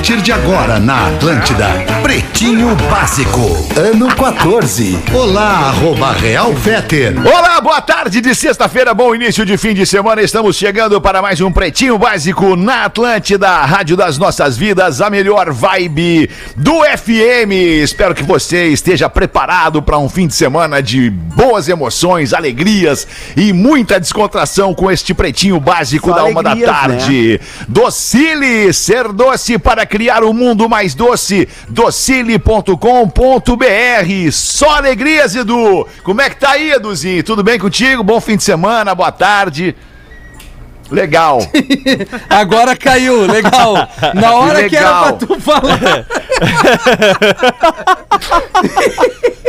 Partir de agora na Atlântida, Pretinho Básico, ano 14. Olá, arroba Real Feter. Olá, boa tarde de sexta-feira, bom início de fim de semana. Estamos chegando para mais um Pretinho Básico na Atlântida, a Rádio das Nossas Vidas, a melhor vibe do FM. Espero que você esteja preparado para um fim de semana de boas emoções, alegrias e muita descontração com este Pretinho Básico Só da uma da alegrias, tarde. Docile, ser doce para criar um mundo mais doce. Docile.com.br. Só alegrias, Edu. Como é que tá aí, Eduzinho? Tudo bem contigo? Bom fim de semana, boa tarde. Legal. Agora caiu, legal. Na hora que, era legal. pra tu falar.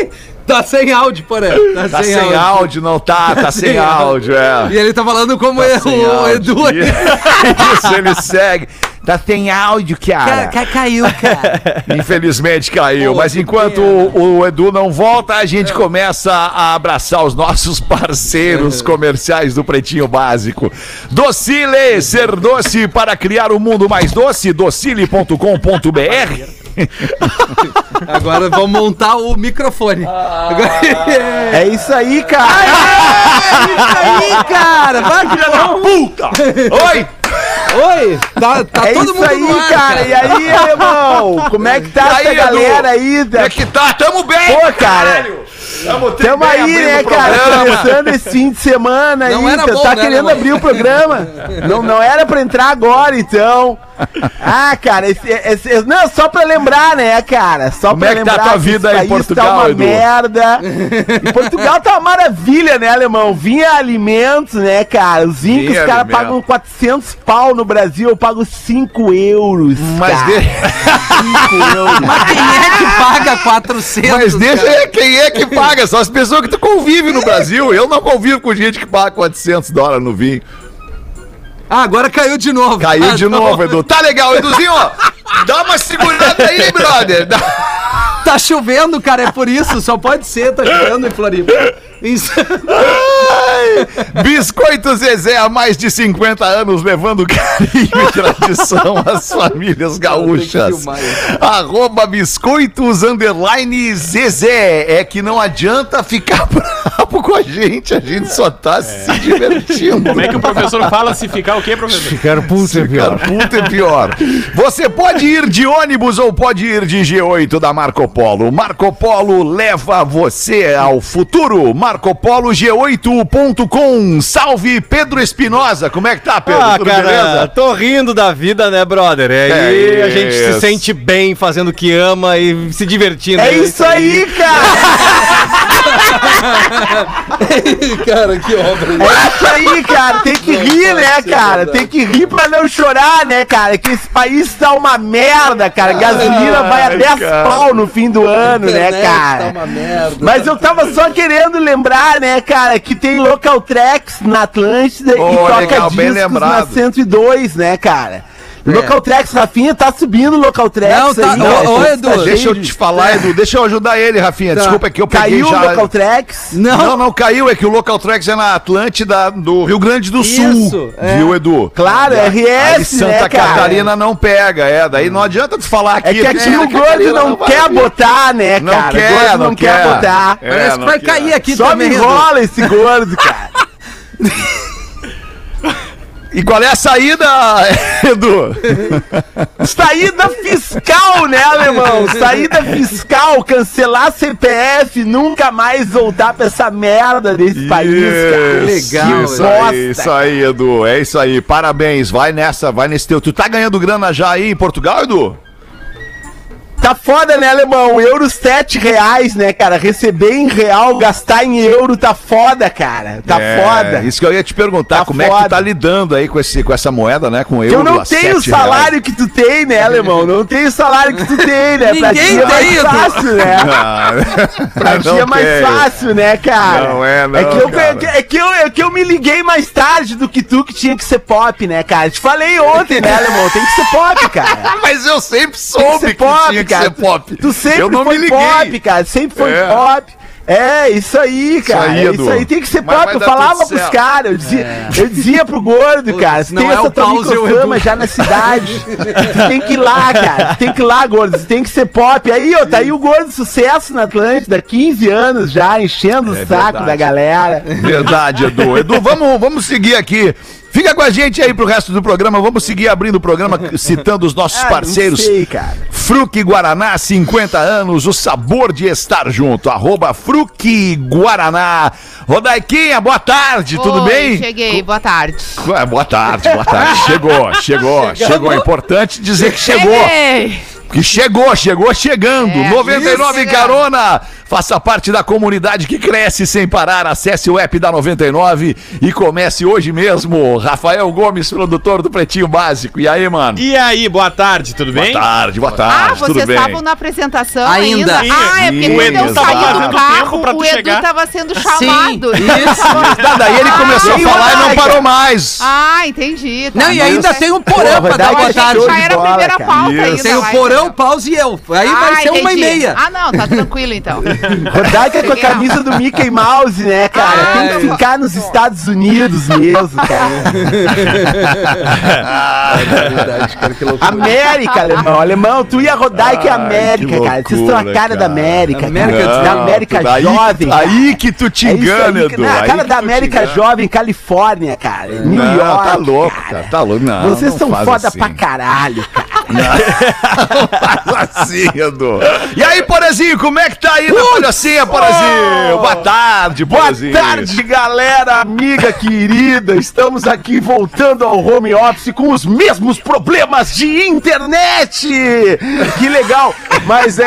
tá sem áudio, porém. Tá, Tá sem áudio, não tá? Tá sem áudio, é. E ele tá falando como é Sem o áudio. Edu. Isso, ele segue. Tá sem áudio, cara. Ca- ca- caiu, cara. Infelizmente caiu, Pô, mas enquanto o, o Edu não volta, a gente começa a abraçar os nossos parceiros comerciais do Pretinho Básico. Docile, ser doce para criar o um mundo mais doce, docile.com.br. Agora vamos montar o microfone. Agora- É isso aí, cara. É isso aí, cara. Vai, filha da Puta! Oi! Oi, tá, tá é todo isso mundo aí, no ar, cara. E aí, irmão? Como é que tá E aí, essa galera Edu? aí? Como é que tá? Tamo bem, Pô, cara. caralho! Tamo, Tamo aí, né, cara? Começando esse fim de semana Não aí. era tá bom, tá né, querendo Alemão? abrir o programa. Não, não era pra entrar agora, então. Ah, cara, esse, esse- não, só pra lembrar, né, cara? Só Como pra é que tá a lembrar tua vida aí em país Portugal, tá uma Edu? merda. E Portugal tá uma maravilha, né, alemão? Vinha alimentos, né, cara? Os Vinha os caras pagam 400 pau no Brasil, eu pago 5 euros. Mas, cara. de- 5 euros. Mas quem é que paga 400? mas deixa cara? quem é que paga, são as pessoas que tu convive no Brasil. Eu não convivo com gente que paga 400 dólares no vinho. Ah, agora caiu de novo. Caiu Ah, de novo. Edu. Tá legal, Eduzinho, ó. Dá uma segurada aí, brother. Dá- Tá chovendo, cara, é por isso. Só pode ser, tá chovendo em Floripa. Isso. Biscoito Zezé, há mais de 50 anos, levando carinho e tradição às famílias gaúchas. Arroba biscoitos underline Zezé. É que não adianta ficar bravo com a gente, a gente só tá se divertindo. Como é que o professor fala se ficar o quê, professor? Ficar puto é Cara, puta é pior. Você pode ir de ônibus ou pode ir de G8 da Marco Polo. Marco Polo leva você ao futuro. Marco Polo G8.com. Salve Pedro Espinosa. Como é que tá, Pedro? Ah, Tudo cara, beleza? tô rindo da vida, né, brother? É, É aí a gente se sente bem fazendo o que ama e se divertindo. É isso aí, cara! cara, que obra. É isso aí, cara. Tem que rir, né, cara? Tem que rir pra não chorar, né, cara? Que esse país tá uma merda, cara. Gasolina vai a 10 cara. pau no fim do ano, né, Tá cara? uma merda. Mas eu tava só querendo lembrar, né, cara, que tem Local Tracks na Atlântida Oh, e toca legal, discos na 102, né, cara? Local Tracks, Rafinha, tá subindo Local Tracks Não, tá- aí, ô, Tá Edu, cheio Deixa eu te falar, Edu. Deixa eu ajudar ele, Rafinha. Tá. Desculpa, é que eu peguei Caiu já. Local Tracks? Não, Não, não caiu. É que o Local Tracks é na Atlântida do Rio Grande do Isso, Sul. é. Viu, Edu? Claro, Aí RS, Santa né, cara? Catarina não pega, é. Daí não adianta tu falar aqui. É que aqui né, o gordo não vai quer vir. botar, né, Não cara? quer, o gordo não não quer, quer. botar. É, Parece que não vai quer. cair aqui Só também. me Edu. enrola esse gordo, cara. E qual é a saída, Edu? Saída fiscal, né, alemão? Saída fiscal, cancelar CPF, nunca mais voltar pra essa merda desse país, cara. Legal, Isso bosta, aí, isso aí, Edu. É isso aí. Parabéns. Vai nessa, vai nesse teu. Tu tá ganhando grana já aí em Portugal, Edu? Tá foda, né, alemão? Euros 7 reais, né, cara? Receber em real, gastar em euro, tá foda, cara. Tá É, foda. Isso que eu ia te perguntar, Tá como é que tu foda. tá lidando aí com, esse, com essa moeda, né? Com euro Eu não a tenho o salário que tu tem, né, alemão? Não tenho o salário que tu tem, né? Pra Ninguém ti é mais tem, fácil, né? reais. Pra ti é mais fácil, né, cara? Não é, não, É que, eu, cara. é, que, é, que eu, é que eu me liguei mais tarde do que tu, que tinha que ser pop, né, cara? Te falei ontem, né, alemão? Tem que ser pop, cara. Mas eu sempre Tem que soube que pop, tinha que cara. ser pop. Tu sempre eu não foi me liguei. pop, cara. Sempre foi É. pop. É, isso aí, cara. aí, Isso Edu. aí, tem que ser Mas pop. Eu falava pros caras, eu dizia, eu dizia pro gordo, cara, você não tem é essa tua é microfama já na cidade. tu tem que ir lá, cara. Tu tem que ir lá, gordo. Você tem que ser pop. Aí, ó, tá aí o gordo sucesso na Atlântida, 15 anos já, enchendo o saco É verdade. da galera. Verdade, Edu. Edu, vamos, vamos seguir aqui. Fica com a gente aí pro resto do programa. Vamos seguir abrindo o programa citando os nossos Ah, parceiros. Não sei, cara. Fruque Guaraná, 50 anos, o sabor de estar junto. Arroba Fruque Guaraná. Rodaiquinha, boa tarde, tudo Oi, bem? Cheguei, boa tarde. Ué, boa tarde, boa tarde. Chegou, chegou, chegou. É importante dizer que chegou. Cheguei. Que chegou, chegou chegando. É, 99 isso, Carona. Faça parte da comunidade que cresce sem parar. Acesse o app da 99 e comece hoje mesmo. Rafael Gomes, produtor do Pretinho Básico. E aí, mano? E aí, boa tarde, tudo bem? Boa tarde, boa Ah, tarde. tudo vocês bem? estavam na apresentação Ainda. ainda? Ah, é porque Sim, quando eu Edu saí do carro, o Edu chegar. tava sendo Sim, chamado. isso. Tá, daí ele começou a falar e não parou mais. Ah, entendi. tá. Não, e ainda Mas- tem um porão Pô, pra dar boa tarde. Já era a primeira pauta Isso. ainda. Tem o porão, pause e eu. Aí vai Ah, ser uma e meia. Ah, não, tá tranquilo então. Rodaica com a camisa do Mickey Mouse, né, cara? Ah, Tem que eu- ficar nos Estados Unidos mesmo, cara. Cara, loucura. América, alemão. Alemão, tu e a Rodaica é Ai, América, que cara. Vocês são a loucura, cara da cara. América. América cara. da. América Aí, jovem. cara. aí que tu te É engana, aí, que- Edu. não, a cara da América jovem, Califórnia, cara. New Não, York. tá louco, cara. Tá louco. Não, Vocês não são foda assim. pra caralho, cara. Faz assim, Edu. E aí, Porazinho, como é que tá aí na palhocinha, Porazinho? Boa tarde, Boa tarde, galera, amiga querida. Estamos aqui voltando ao home office com os mesmos problemas de internet. Que legal. Mas é,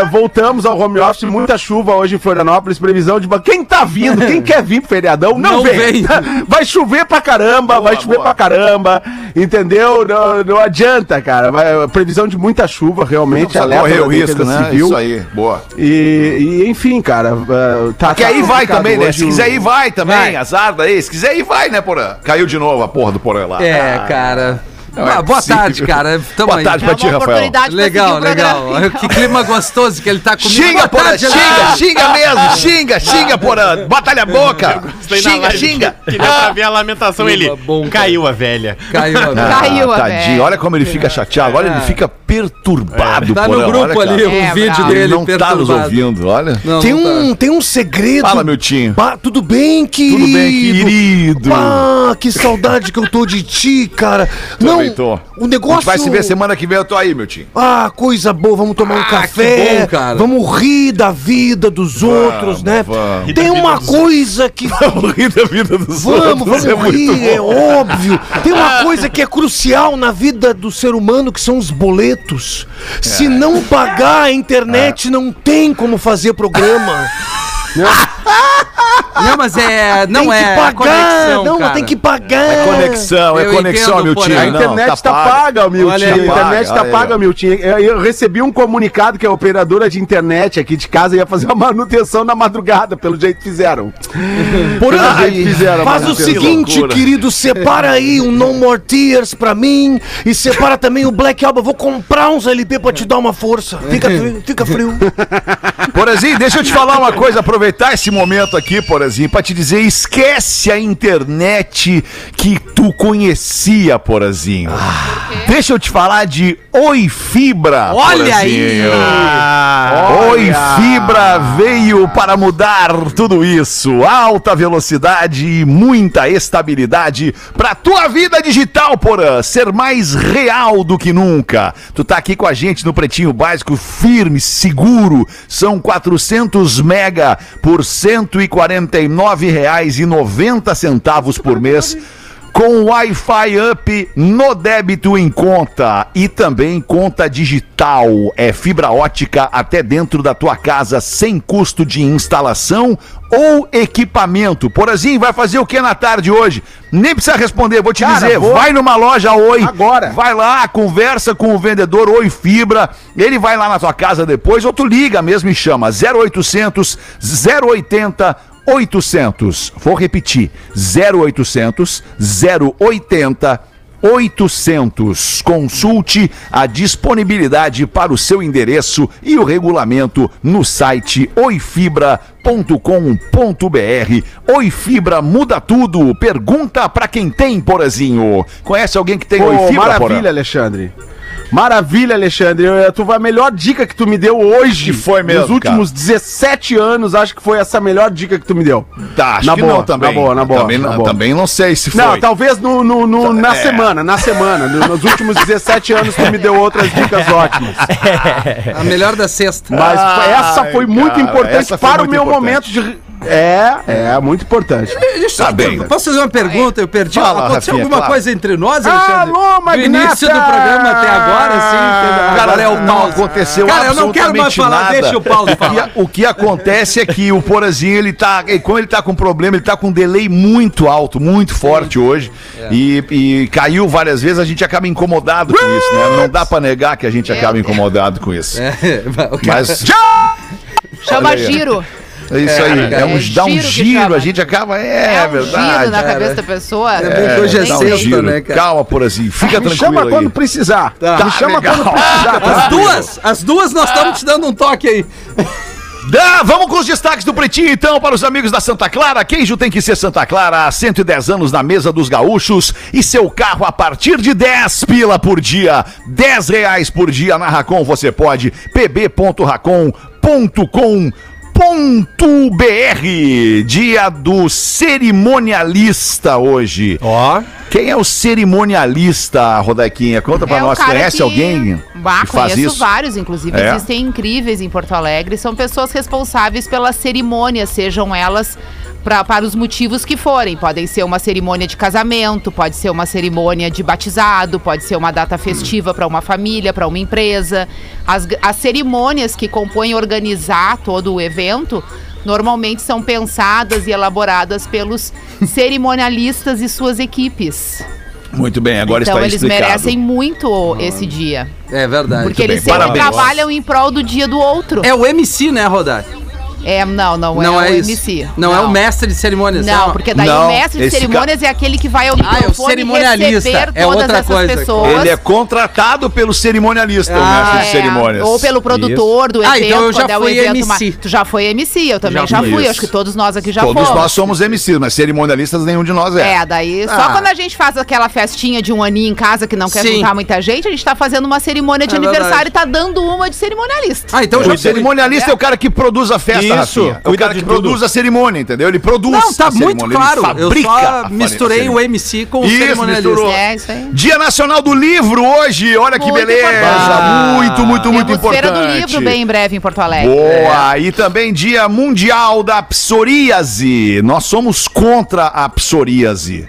é, voltamos ao home office, muita chuva hoje em Florianópolis, previsão de quem tá vindo, quem quer vir pro feriadão, não, Não vem. vem. Vai chover pra caramba, vai chover boa. pra caramba, entendeu? Não, não adianta, cara. Vai- previsão de muita chuva, realmente. Correr da o risco, né? Civil. Isso aí, boa. E, e, enfim, cara, uh, tá. Que aí tá vai complicado também, né? Se quiser ir, vai também. Vai. Azar daí. Se quiser ir, vai, né, Porã? Caiu de novo a porra do Porã lá. É, Ah, cara. Não é Ah, boa possível. tarde, cara. Tamo Boa aí. tarde É pra ti, Rafael. Legal, legal. Que clima gostoso que ele tá comigo. Xinga, Boa Porã, tarde, xinga, Alex. xinga mesmo, xinga, xinga, Porã. Batalha a boca. Xinga, xinga. Que, que deu pra ver a lamentação. Ele bom, caiu a velha. Caiu a Ah, Caiu a tadinho. velha. Olha como ele fica chateado. Olha, ele fica perturbado, Tá Porã. no grupo Olha, ali o É, vídeo bravo. Ele dele não tá nos ouvindo, olha. Tem não tá. um, tem um segredo. Fala, meu. Pá, tudo bem, querido? Tudo bem, querido? Pá, que saudade que eu tô de ti, cara. Não, tô. o A negócio... gente vai se ver semana que vem, eu tô aí, meu time. Ah, coisa boa, vamos tomar um Ah, café. que bom, cara. Vamos rir da vida dos outros, né? vamos. Tem uma coisa que Vamos rir da vida dos Vamos, vamos é muito rir, é bom. óbvio. Tem uma coisa que é crucial na vida do ser humano que são os boletos. Se não pagar a internet, não tem como fazer programa. Não, mas é. Não tem é. que pagar. conexão, não, cara. tem que pagar. É conexão, é Eu conexão, entendo, meu time. A Não, internet tá, paga, Milton. Olha A aí, internet paga, tá paga, aí, Milton. Eu, eu recebi um comunicado que a operadora de internet aqui de casa ia fazer uma manutenção na madrugada, pelo jeito que fizeram. Por Pelo aí, jeito fizeram, faz mano. o seguinte, loucura. querido, separa aí um No More Tears pra mim e separa também o Black Album. Eu Vou comprar uns LP pra te dar uma força. Fica, frio- fica frio. Porazinho, deixa eu te falar uma coisa, aproveitar esse momento aqui, Porazinho, pra te dizer, esquece a internet que tu conhecia, Porazinho. Deixa eu te falar de Oi Fibra, Olha aí! Porazinho. Oi Fibra veio para mudar tudo isso. Alta velocidade e muita estabilidade pra tua vida digital, Porã, ser mais real do que nunca. Tu tá aqui com a gente no Pretinho Básico, firme, seguro. São 400 mega por R$ 149,90 por mês. Com Wi-Fi Up no débito em conta e também conta digital. É fibra ótica até dentro da tua casa sem custo de instalação ou equipamento. Porazinho, vai fazer o que na tarde hoje? Nem precisa responder, vou te Cara, dizer. vou- Vai numa loja Oi. Agora. Vai lá, conversa com o vendedor Oi Fibra. Ele vai lá na tua casa depois ou tu liga mesmo e chama 0800 080 800. Vou repetir. 0800 080 800. Consulte a disponibilidade para o seu endereço e o regulamento no site oifibra.com.br. Oi Fibra muda tudo. Pergunta pra quem tem, Porazinho. Conhece alguém que tem Pô, Oi Fibra, maravilha, Porã? Alexandre. Maravilha, Alexandre. Eu- Tu vai a melhor dica que tu me deu hoje. Que foi mesmo, Nos últimos 17 anos, acho que foi essa a melhor dica que tu me deu. Tá, acho Na que boa, não também. na boa, na boa, Também, na não, boa. também não sei se foi. Não, talvez no, no- no- na É. semana, na semana. No- Nos últimos 17 anos tu me deu outras dicas ótimas. A melhor da sexta. Mas Ai, essa foi muito cara, importante essa foi para o muito meu importante. momento de. É, é muito importante. Deixa Tá eu- bem. Posso fazer uma pergunta? Eu perdi. Fala, Aconteceu Rafinha, alguma claro. coisa entre nós, Alexandre? Alô, Do início do programa até agora, sim. Agora é o não Paulo. aconteceu Cara, eu não quero mais falar, nada. deixa o Paulo O que- falar. O que acontece é que o Porazinho, ele tá. Como ele tá com problema, ele tá com um delay muito alto, muito forte hoje. É. E, e caiu várias vezes, a gente acaba incomodado com isso, né? Não dá pra negar que a gente acaba incomodado com isso. É, o cara- Mas Chama giro. É isso aí. É, um, é dá um giro chama. a gente acaba. É, É, um verdade. giro na cabeça da pessoa. É hoje é um sexta, giro. né, cara? Calma, Porazinho. Fica Me tranquilo. chama aí. quando precisar. Me chama legal. quando precisar. As duas, as duas nós estamos te dando um toque aí. Dá, vamos com os destaques do Pretinho, então, para os amigos da Santa Clara. Queijo tem que ser Santa Clara há 110 anos na mesa dos gaúchos e seu carro a partir de 10 pila por dia. 10 reais por dia na Racon você pode. pb.racon.com.br Dia do cerimonialista hoje. Ó. Quem é o cerimonialista, Rodaquinha? Conta pra É o nós. Conhece que- alguém Bah, que faz conheço isso? vários, inclusive. É? Existem incríveis em Porto Alegre. São pessoas responsáveis pelas cerimônias, sejam elas pra, para os motivos que forem. Podem ser uma cerimônia de casamento, pode ser uma cerimônia de batizado, pode ser uma data festiva para uma família, para uma empresa. As, as cerimônias que compõem e organizar todo o evento normalmente são pensadas e elaboradas pelos cerimonialistas e suas equipes. Muito bem, agora então está eles explicado. merecem muito esse dia. É verdade. Porque Muito eles bem, sempre parabéns. trabalham em prol do dia do outro. É o MC, né, Rodar? É, não, não, Não é, é o isso. MC. Não, é o mestre de cerimônias. Não, é porque daí Não, o mestre de cerimônias é aquele que vai ao Ah, é o microfone cerimonialista. receber É todas outra essas coisa. pessoas. Ele é contratado pelo cerimonialista, o Ah, mestre de É, cerimônias. Ou pelo produtor do Ah, evento, então eu já é o fui evento MC. Tu já foi MC, eu também Já já, fui. Isso. Acho que todos nós aqui já Todos fomos. nós somos MCs, mas cerimonialistas nenhum de nós é. É, daí só Ah. quando a gente faz aquela festinha de um aninho em casa que não quer Sim. juntar muita gente, a gente tá fazendo uma cerimônia de É aniversário verdade. e tá dando uma de cerimonialista. Ah, então O já cerimonialista é. o cara que produz a festa, Isso, Rafinha. É o cara que tudo. produz a cerimônia, entendeu? Ele produz Não, tá a muito claro. Eu só misturei o. MC com o Isso, cerimonialista. misturou. É, isso aí. Dia Nacional do Livro hoje, olha que Muito beleza. importante. Muito, muito, muito Temos importante. Feira do Livro bem em breve em Porto Alegre. Boa! E também Dia Mundial da Psoríase. Nós somos contra a psoríase.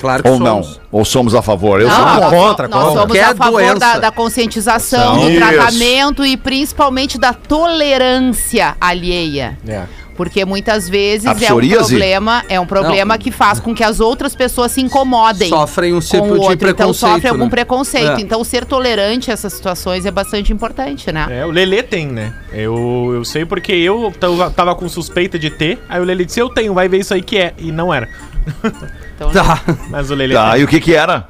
Claro que Ou somos. não? Ou somos a favor? Eu Não, sou contra. contra, nós contra. somos Qualquer a favor da, da conscientização, Isso. do tratamento e principalmente da tolerância alheia. É. Porque muitas vezes A é um problema, é um problema que faz com que as outras pessoas se incomodem. Sofrem um com tipo de outro, então preconceito, sofre algum né? preconceito. É. Então ser tolerante a essas situações é bastante importante, né? É, o Lelê tem, né? Eu, eu sei porque eu tava, tava com suspeita de ter. Aí o Lelê disse: Eu tenho, vai ver isso aí que é. E não era. Então, Tá. Mas o Lelê Tá, tem. e o que que era?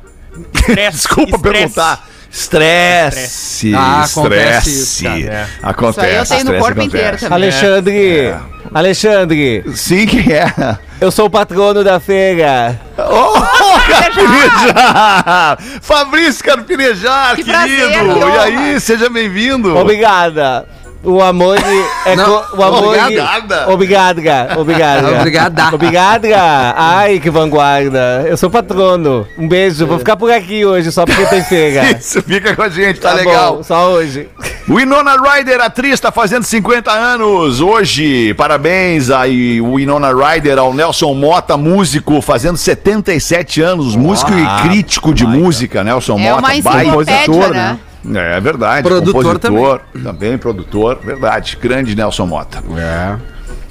Estresse, Desculpa estresse. perguntar. Estresse. Ah, acontece isso, Estresse. cara. É. Acontece. Isso aí eu tenho no corpo inteiro acontece. também. Alexandre, Alexandre, Sim, quem é? eu sou o patrono da feira. Oh, Carpinejar! Fabrício Carpinejar, Que querido! prazer, e aí, seja bem-vindo! Obrigada. O amor é Não, co- o amor obrigada. Obrigada, obrigada. Obrigada. Obrigada. Ai, que vanguarda. Eu sou patrono. Um beijo. Vou ficar por aqui hoje só porque tem feira. Isso, fica com a gente, tá, Tá legal. bom, só hoje. Winona Ryder, atriz, está fazendo 50 anos hoje. Parabéns aí, Winona Ryder, ao Nelson Mota, músico, fazendo 77 anos. Músico e crítico de música, Nelson É Mota. uma baita enciclopédia, né? É verdade. Produtor compositor, também. produtor, verdade. Grande Nelson Mota. É.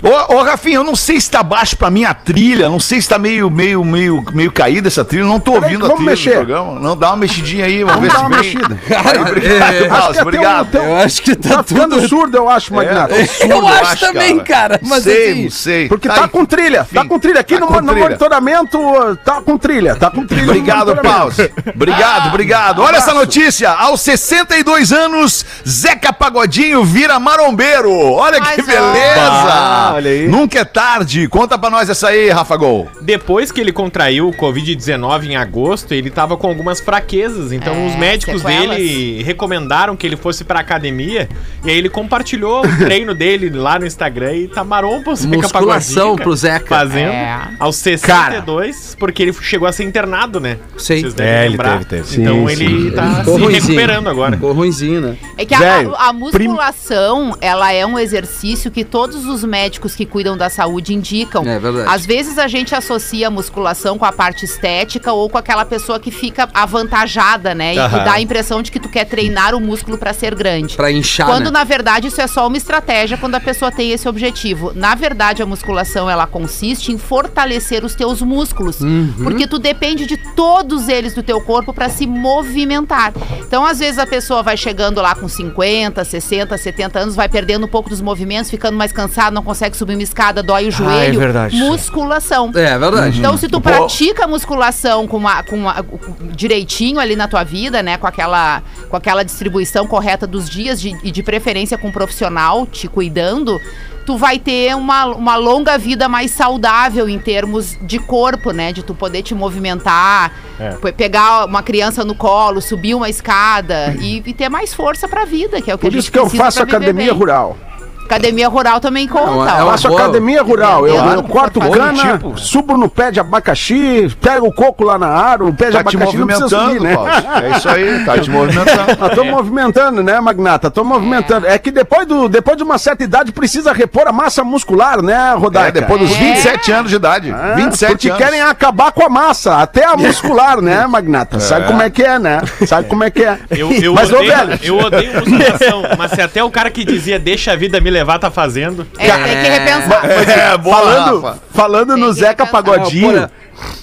Ô, ô, Rafinha, eu não sei se tá baixo pra minha trilha, não sei se tá meio, meio, meio, meio caída essa trilha, não tô Peraí, ouvindo a vamos trilha mexer. do programa. Não, dá uma mexidinha aí, vamos, ver se vem. mexida. Aí, obrigado, Acho Paulo, que até obrigado. Eu acho que tá, Tá ficando tudo... surdo, eu acho, Magnata. É, surdo, Eu acho também, cara, mas sei, assim- não sei. Porque tá, aí. com trilha, tá Enfim, com trilha. Aqui tá no, com no trilha. monitoramento, tá com trilha, tá com trilha. Obrigado. Pause. Obrigado, obrigado. Olha essa notícia. Aos 62 anos, Zeca Pagodinho vira marombeiro. Olha que beleza. Ah, olha aí. Nunca é tarde. Conta pra nós essa aí, Rafa Gol. Depois que ele contraiu o Covid-19 em agosto, ele tava com algumas fraquezas. Então É, os médicos sequelas. dele recomendaram que ele fosse pra academia. E aí ele compartilhou o treino dele lá no Instagram e tá marompa o Zeca Musculação cara, pro Zeca. Fazendo É. aos 62, porque ele chegou a ser internado, né? Sei. Vocês devem É, ele lembrar. teve, teve. Então Sim, ele tá Ficou se ruinzinho. recuperando agora. Ficou ruimzinho, né? É que a- Velho, a, a musculação, ela é um exercício que todos os médicos que cuidam da saúde indicam. É verdade. Às vezes a gente associa a musculação com a parte estética ou com aquela pessoa que fica avantajada, né? E que dá a impressão de que tu quer treinar o músculo pra ser grande. Pra inchar, Quando né? na verdade isso é só uma estratégia quando a pessoa tem esse objetivo. Na verdade, a musculação ela consiste em fortalecer os teus músculos, Uhum. porque tu depende de todos eles do teu corpo para se movimentar. Então, às vezes a pessoa vai chegando lá com 50, 60, 70 anos, vai perdendo um pouco dos movimentos, ficando mais cansado, não consegue subir uma escada, dói o joelho. verdade. Musculação. É verdade. Então, se tu pratica a musculação com uma, com uma- direitinho ali na tua vida, né? Com aquela, com aquela distribuição correta dos dias de- e de preferência com um profissional te cuidando, tu vai ter uma, uma longa vida mais saudável em termos de corpo, né? De tu poder te movimentar, É. pe- pegar uma criança no colo, subir uma escada e, e ter mais força pra vida, que é o que Por a gente isso que eu faço academia bem. rural. Academia rural também conta, É ó. é boa. academia rural. Eu, Claro, eu corto cana, tipo. subo no pé de abacaxi, pego o coco lá na árvore, o pé de Tá te abacaxi não precisa movimentando, subir, né? Paulo. É isso aí, tá te movimentando. Nós estamos movimentando, né, Magnata? Estamos movimentando. É que depois, do, depois de uma certa idade precisa repor a massa muscular, né, Rodaica? É, depois dos É. 27 anos de idade. Ah, 27 porque anos. querem acabar com a massa, até a muscular, né, Magnata? Sabe como é que é, né? Sabe como é que é. Eu, eu, Mas, ô, odeio, velho, eu odeio musculação, mas se até o cara que dizia deixa a vida me levar tá fazendo. É, tem que repensar. É, boa, falando, Rafa. falando no Tem que Zeca repensar. Pagodinho, Ah, porra.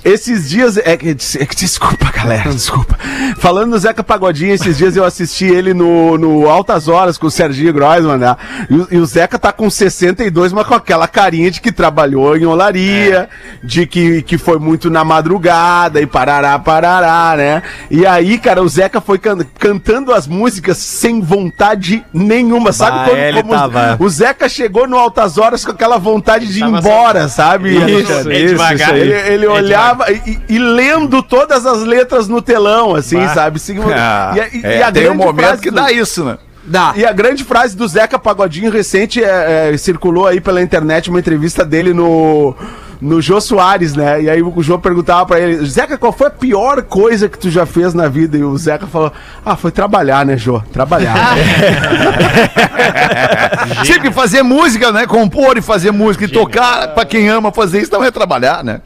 Esses dias. É, que- é que- desculpa, galera, desculpa. Falando no Zeca Pagodinho, esses dias eu assisti ele no, no Altas Horas com o Serginho Groisman, né? E, o- e o Zeca tá com 62, mas com aquela carinha de que trabalhou em olaria, de que, que foi muito na madrugada e parará, parará, né? E aí, cara, o Zeca foi can- cantando as músicas sem vontade nenhuma, sabe? Bah, quando- ele como tava- o Zeca chegou no Altas Horas com aquela vontade de ir embora, sabe? Isso? É isso, devagar. isso aí. Ele, ele É olhava e, e lendo todas as letras no telão, assim, Bah. sabe? Sim, Ah, e, a- e- é, e a tem um grande momento frase que do- dá isso, né? Dá. E a grande frase do Zeca Pagodinho recente é, é, circulou aí pela internet uma entrevista dele no no Jô Soares, né? E aí o Jô perguntava pra ele, Zeca, qual foi a pior coisa que tu já fez na vida? E o Zeca falou, ah, foi trabalhar, né, Jô? Trabalhar. Sempre fazer música, né? Compor e fazer música e tocar, pra quem ama fazer isso, também é trabalhar, né?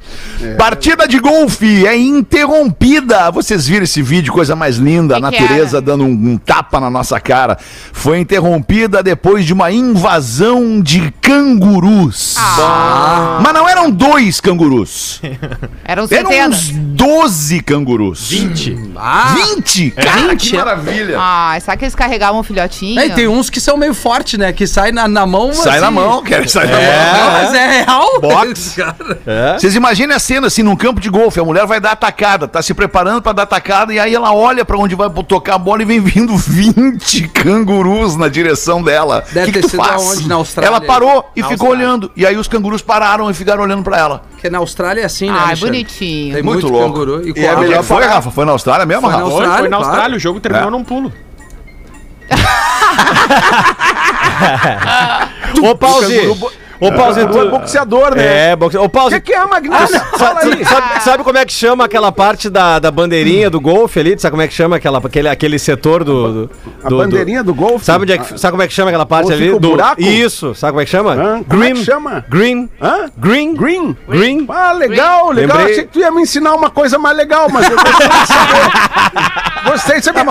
Partida de golfe é interrompida. Vocês viram esse vídeo, coisa mais linda, a Que que natureza dando um, um tapa na nossa cara. Foi interrompida depois de uma invasão de cangurus. Ah. Mas não eram dois cangurus. Eram Eram uns 12 cangurus. 20. Ah, 20? Cara, 20, que é. maravilha. Ah, será que eles carregavam um filhotinho? É, e tem uns que são meio fortes, né? Que sai na, na mão. Sai assim. na mão, quero sair na mão. É, mas é real. Box. Cara. Vocês imaginem a cena assim, num campo de golfe, a mulher vai dar atacada, tá se preparando pra dar atacada, e aí ela olha pra onde vai tocar a bola e vem vindo 20 cangurus na direção dela. Deve que ter que tu sido faz? aonde? Na Austrália? Ela parou e Na ficou Austrália. olhando. E aí os cangurus pararam e ficaram olhando pra ela. Porque na Austrália é assim, né? Ah, Alexandre? bonitinho. Tem Muito muito, louco. canguru. E, E é com a- melhor foi, parar. Rafa? Foi na Austrália mesmo, Foi na Rafa? Foi, Austrália, foi na claro. Austrália, o jogo terminou É. num pulo. Ô, Pause. Ô, Pause, Tu é boxeador, né? É, boxeador. Ô, O que, que é Magnata? Fala aí. Sabe, sabe como é que chama aquela parte da, da bandeirinha do golfe ali? Tu Sabe como é que chama aquela, aquele, aquele setor do. do- A do- bandeirinha do golfe? Sabe, onde é que- sabe como é que chama aquela parte ali? do, buraco? Isso, sabe como é que chama? Hã? Como é que chama? Green. Hã? Green. Green? Green. Ah, legal, legal. Lembrei- Achei que tu ia me ensinar uma coisa mais legal, mas eu de saber.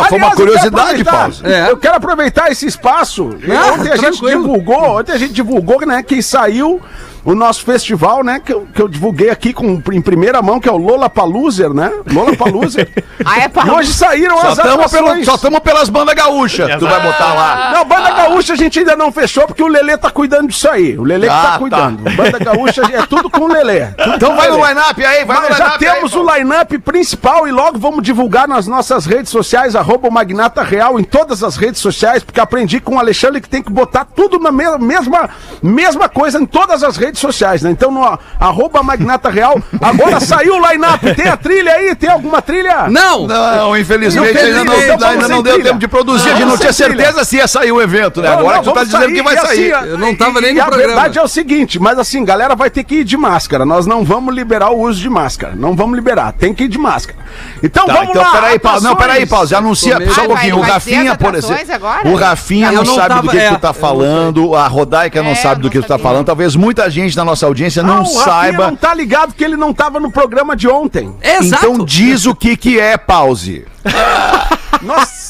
Foi uma curiosidade, Paulo. É. Eu quero aproveitar esse espaço. Ontem a gente divulgou, ontem a gente divulgou, né, que saiu o nosso festival, né, que eu, que eu divulguei aqui com, em primeira mão, que é o Lola Paluser, né? Lola Paluser. Ah, é e pra... hoje saíram Só as estamos atrações. só tamo pelas bandas gaúchas. Tu vai botar lá. Não, Banda Gaúcha a gente ainda não fechou porque o Lelê tá cuidando disso aí. O Lelê que Ah, tá tá. cuidando. Banda Gaúcha é tudo com o Lelê. Tudo Então vai o no Lelê. line-up aí, vai Mas no já line-up temos aí, o line-up principal e logo vamos divulgar nas nossas redes sociais, arroba o Magnata Real, em todas as redes sociais, porque aprendi com o Alexandre que tem que botar tudo na me- mesma, mesma coisa em todas as redes sociais, né? Então no arroba Magnata Real, agora saiu o line-up, tem a trilha aí? Tem alguma trilha? Não! Não, infelizmente ainda não, Infelizmente, ainda não deu tempo de produzir. A gente não tinha sem trilha. certeza se ia sair o evento, né? Não, Agora não, que tu tá dizendo que vai sair. assim, Eu não tava e- nem e no a programa. verdade é o seguinte, mas assim, galera vai ter que ir de máscara. Nós não vamos liberar o uso de máscara. Não vamos liberar. Tem que ir de máscara. Então Tá, vamos então lá. peraí, Paulo. Não, peraí, Paulo. Já anuncia só um pouquinho. vai- o Rafinha, por exemplo. agora? O Rafinha não, não sabe do que, que é, tu tá não falando. A Rodaica não É, sabe do não que tu tá sabia. falando. Talvez muita gente na nossa audiência Ah, não o Rafinha saiba. não tá ligado que ele não tava no programa de ontem. Exato! Então diz o que que é pause. Nós,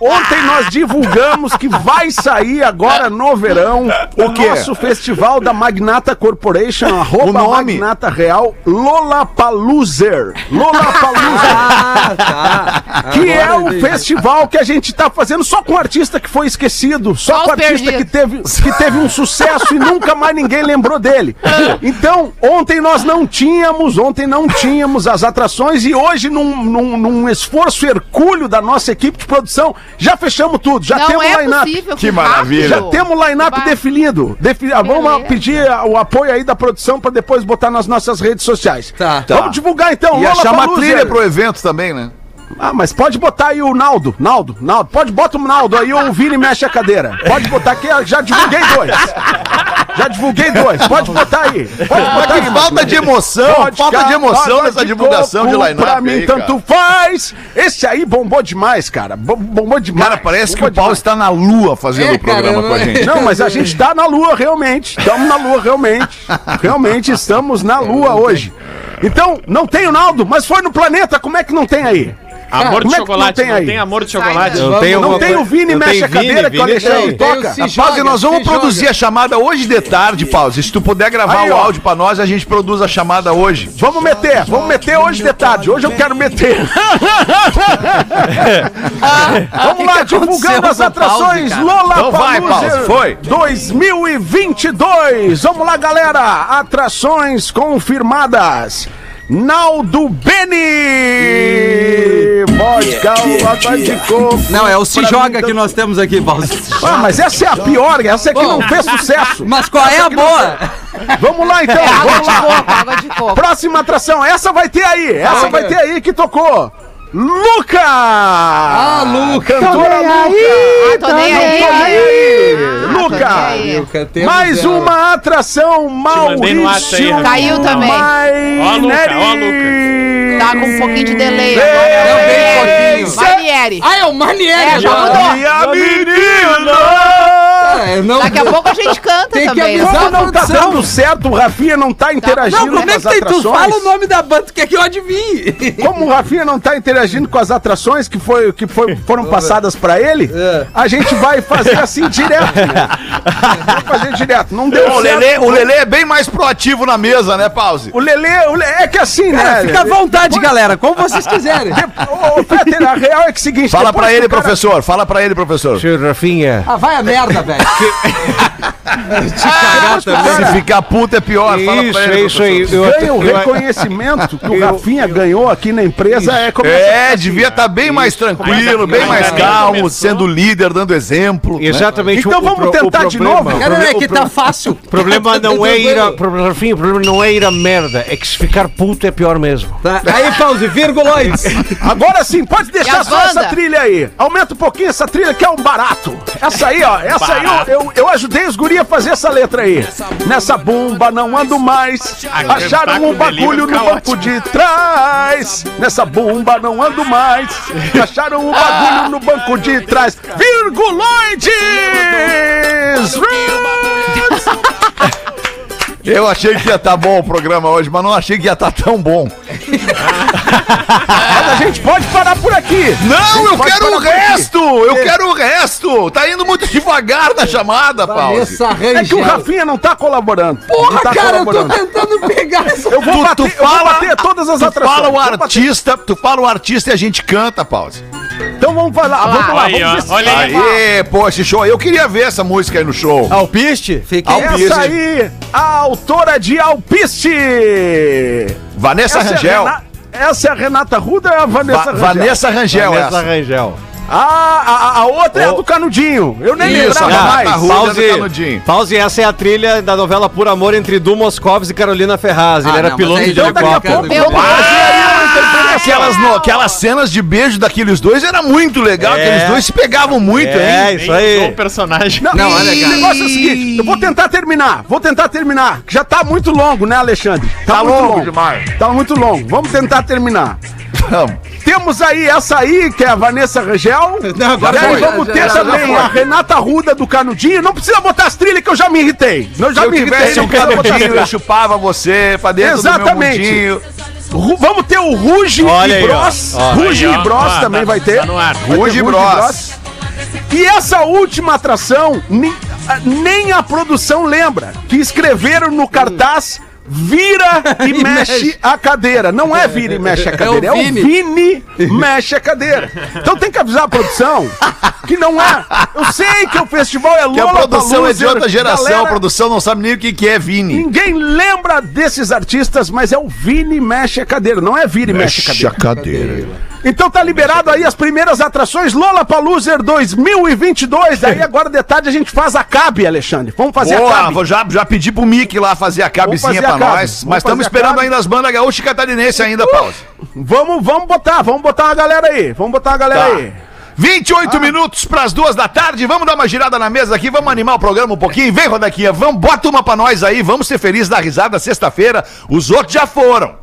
ontem nós divulgamos que vai sair agora no verão o quê? nosso festival da Magnata Corporation, arroba O nome? Magnata Real, Lollapalooza. Lollapalooza. Ah, tá. Que é Agora o entendi. festival que a gente tá fazendo só com artista que foi esquecido, só Só com artista que teve, que teve um sucesso e nunca mais ninguém lembrou dele. Então, ontem nós não tínhamos, ontem não tínhamos as atrações e hoje, num, num- num esforço hercúleo da nossa equipe de produção, já fechamos tudo, já Não temos é line-up. Que maravilha. Já temos o line-up definido. Defi- ah, vamos Beleza. pedir ah, o apoio aí da produção para depois botar nas nossas redes sociais. Tá. Vamos divulgar então. E achar uma trilha pro evento também, né? Ah, mas pode botar aí o Naldo. Naldo, Naldo. Pode botar o Naldo aí, o Vini mexe a cadeira. Pode botar aqui, eu já divulguei dois. Já divulguei dois. Pode botar aí. Pode Mas botar que aí. falta de emoção, Pode falta de emoção nessa divulgação de line-up Pra mim, aí, tanto faz. Esse aí bombou demais, cara. Bom- Bombou demais. Cara, parece que Bombou o Paulo demais. está na lua fazendo É, o programa cara, com a gente. Não, mas a gente tá na lua, realmente. Estamos na lua, realmente. Realmente estamos na lua hoje. Então, não tem o Naldo, mas foi no planeta. Como é que não tem aí? Amor de é não chocolate, tem não tem amor de chocolate. Eu tenho Não tem o Vini mexe a cadeira que o Alexandre tem. Tem toca. Pause, nós vamos produzir joga. a chamada hoje de tarde, Pause. Se tu puder gravar Aí, o áudio pra nós, a gente produz a chamada hoje. Vamos meter, vamos meter hoje de tarde. Hoje eu quero meter. vamos lá, divulgando as atrações Lola Então vai, Pause, foi. 2022. Vamos lá, galera. Atrações confirmadas. Naldo Beni! Vodka, água de coco. Não, é o Se Pra Joga mim, que nós temos aqui, Paulo. Ah, mas essa é a pior, essa é que não Bom. fez sucesso. Mas qual é a boa? Vamos lá então, É vamos lá. Próxima atração, essa vai ter aí, essa Ah, vai ter aí que tocou. Luca! Ah, Luca. Cantora Luca! Ah, tô nem aí. Tô nem aí. Nem aí. Luca, temos Mais ela. uma atração, aí, Maurício. Caiu também. Ó, Luca, ó, Maineri. Tá com um pouquinho de delay agora. pouquinho. Manieri. Ah, é o Manieri. É, já mudou. Minha menina! É, não- Daqui a pouco a gente canta Tem que também. né? avisar Como não tá dando certo, o Rafinha não tá interagindo Não, como com é as que tem? Tu atrações. fala o nome da banda, tu quer que eu adivinhe? Como o Rafinha não tá interagindo com as atrações que, foi, que foi, foram passadas pra ele, É. a gente vai fazer assim direto. Né? Vamos fazer direto. Não deu O certo. Lelê, o Lelê é bem mais proativo na mesa, né, Pause? O Lelê, o Lelê- é que assim, Cara, né? fica à vontade, galera, como vocês quiserem. Ô, Fetter, a real é que é o seguinte. Fala depois pra que ele, cara- professor. Fala pra ele, professor. Senhor Rafinha. Ah, vai a merda, velho. Cagar também. Se ficar puto é pior. Fala Isso, pra ele, é isso aí. Eu, Ganha o eu- reconhecimento que o Rafinha ganhou aqui na empresa é como É, devia estar bem mais tranquilo, bem mais calmo, sendo líder, dando exemplo. né? Exatamente. Então o- o vamos tentar de novo? o Cara, é que tá fácil. O problema não é ir a. Rafinha, o problema não é ir a merda. É que se ficar puto é pior mesmo. Tá. Aí, pause, virguloides. Agora sim, pode deixar só essa trilha aí. Aumenta um pouquinho essa trilha que é um barato. Essa aí, ó. Essa aí eu, eu, eu ajudei os guri a fazer essa letra aí. Nessa bomba não ando mais. Acharam um bagulho no banco de trás. Nessa bomba não ando mais. Acharam um bagulho no banco de trás. Virguloides! Eu achei que ia estar bom o programa hoje, mas não achei que ia estar tão bom. Mas a gente pode parar por aqui. Não, eu quero o resto! Eu quero o resto! Tá indo muito devagar na chamada, Paulo. É que o. Rafinha não tá colaborando. Porra, tá cara, eu tô colaborando. tentando pegar essa. Eu vou, Tu- bater, tu eu vou fala- bater todas as Tu atrações. fala o artista, tu fala o artista e a gente canta, Pause. Então vamos falar, vamos lá, Aí, vamos ó, ver olha aí. Aê, pô, esse show aí, eu queria ver essa música aí no show. Alpiste? Fiquei Alpiste. Essa aí, a autora de Alpiste. Vanessa Essa é Rangel. Rena- Essa é a Renata Ruda ou é a Vanessa Va- Rangel? Vanessa Rangel, Vanessa essa. Rangel. Ah, a, a- outra é a do Canudinho. Eu nem Isso, lembrava a mais. Renata Pause, do Canudinho. pause, essa é a trilha da novela Por Amor entre Du Moscovitz e Carolina Ferraz. Ele Ah, era não, piloto de aí já Então daqui a helicóptero. pouco Meu vamos Deus. fazer aí interpretação. Aquelas, no- aquelas cenas de beijo daqueles dois era muito legal, É. aqueles dois se pegavam muito, É, hein? isso Sou aí. o personagem. Não, Não, olha, o cara. negócio é o seguinte, eu vou tentar terminar, vou tentar terminar, que já tá muito longo, né, Alexandre? Tá muito longo demais. Tá muito longo, vamos tentar terminar. Vamos. Temos aí essa aí, que é a Vanessa Regel. Não, agora e aí foi. vamos Já- ter já- já também foi. a Renata Ruda do Canudinho. Não precisa botar as trilhas que eu já me irritei. Eu já Se eu me irritei, tivesse não um precisa botar as canudinho, eu chupava você pra dentro Exatamente. do meu mundinho. Ru- Vamos ter o Ruge e. Bros. Ruge e. Bros Ó, também tá- vai ter. tá no ar. Ruge e Bros. E essa última atração, ni- a- nem a produção lembra, que escreveram no cartaz vira e, E mexe, mexe. a cadeira. Não é vira e mexe a cadeira, é o, Vini. Vini mexe a cadeira. Então tem que avisar a produção que não é. Eu sei que o festival é Que a Lola produção é de outra geração, a produção não sabe nem o que, que é Vini. Ninguém lembra desses artistas, mas é o Vini mexe a cadeira, não é vira e mexe, a cadeira. cadeira. Então tá liberado aí as primeiras atrações Lola Paluser 2022. Aí agora de tarde a gente faz a cabe, Alexandre. Vamos fazer a Boa, cabe. vou já, já pedi pro Mickey lá fazer a cabecinha fazer a pra cabe. nós. Vamos Mas estamos a esperando cabe. ainda as bandas gaúcha e catarinense ainda, Paulo. Vamos, vamos botar, vamos botar a galera aí. Vamos botar a galera Tá. aí. 28 minutos pras duas da tarde. Vamos dar uma girada na mesa aqui, vamos animar o programa um pouquinho. Vem, Rodaquinha, vamos, bota uma pra nós aí. Vamos ser felizes, dar risada sexta-feira. Os outros já foram.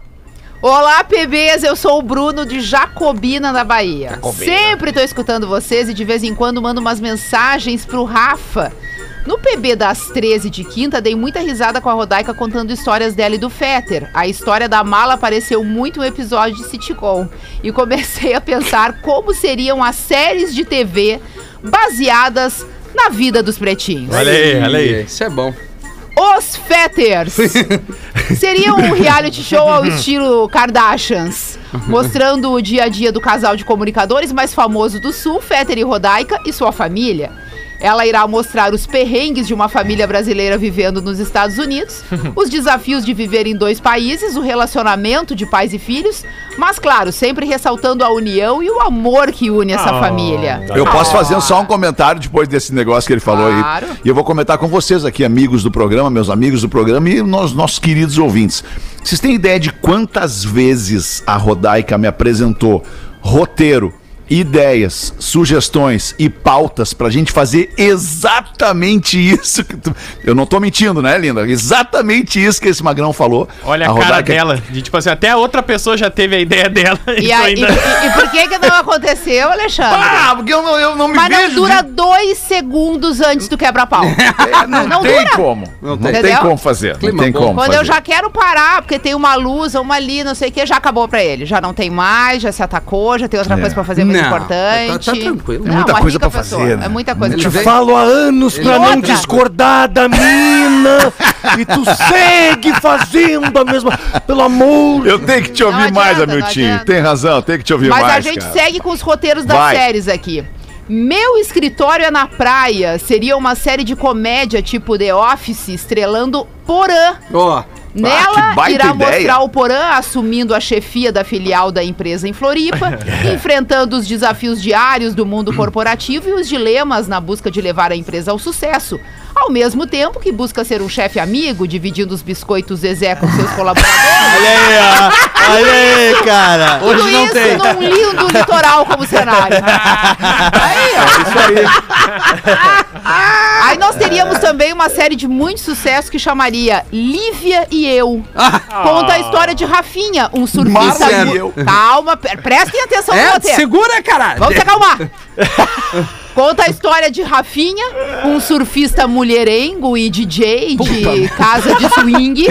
Olá, PBs, eu sou o Bruno de Jacobina, na Bahia. Sempre tô escutando vocês e de vez em quando mando umas mensagens pro Rafa. No PB das 13 de quinta, dei muita risada com a Rodaica contando histórias dela e do Fetter. A história da mala apareceu muito no episódio de sitcom. E comecei a pensar como seriam as séries de TV baseadas na vida dos pretinhos. Olha aí, olha aí. Isso é bom. Os Fetters seria um reality show ao estilo Kardashians, mostrando o dia a dia do casal de comunicadores mais famoso do Sul, Fetter e Rodaica, e sua família. Ela irá mostrar os perrengues de uma família brasileira vivendo nos Estados Unidos, os desafios de viver em dois países, o relacionamento de pais e filhos, mas claro, sempre ressaltando a união e o amor que une essa Oh. família. Eu posso fazer só um comentário depois desse negócio que ele falou Claro. aí. E eu vou comentar com vocês aqui, amigos do programa, meus amigos do programa e nós, nossos queridos ouvintes. Vocês têm ideia de quantas vezes a Rodaica me apresentou roteiro, ideias, sugestões e pautas pra gente fazer exatamente isso que tu... Eu não tô mentindo, né, linda? Exatamente isso que esse magrão falou. Olha a, cara Rodaica- dela. De, tipo assim, até a outra pessoa já teve a ideia dela. E, isso aí- e- ainda... e- e por que que não aconteceu, Alexandre? Ah, porque eu não, eu não me Mas não vejo dura dois segundos antes do quebra-pau. É, não, Não tem dura. como. Não, tem. tem como fazer. Não tem bom. como Quando fazer. eu já quero parar, porque tem uma luz, uma ali, não sei o que, já acabou pra ele. Já não tem mais, já se atacou, já tem outra É. coisa pra fazer mais Não, importante. tá- tá tranquilo. Não, Muita uma coisa rica pra pessoa. fazer, né? É muita coisa pra Te fazer. falo há anos pra não Outra. discordar da mina e tu segue fazendo a mesma. Pelo amor Eu tenho que te ouvir Não mais, adianta, não Hamiltinho. adianta. Tem razão, tem que te ouvir Mas mais. a gente cara. segue com os roteiros das Vai. séries aqui. Meu escritório é na praia seria uma série de comédia tipo The Office, estrelando Porã. Ó, Nela, que baita irá ideia. mostrar o Porã assumindo a chefia da filial da empresa em Floripa, enfrentando os desafios diários do mundo corporativo e os dilemas na busca de levar a empresa ao sucesso. Ao mesmo tempo que busca ser um chefe amigo, dividindo os biscoitos Zezé com seus colaboradores. Olha aí, ó. Olha aí, cara. Tudo Hoje não isso tem. num lindo litoral como cenário. Aí, ó. Isso aí. Aí nós teríamos também uma série de muito sucesso que chamaria Lívia e Eu. Conta a história de Rafinha, um surfista. Marcia e Eu. Calma, pre- prestem atenção no É, roteiro. segura, caralho. Vamos se acalmar. Conta a história de Rafinha, um surfista mulherengo e DJ de casa de swing,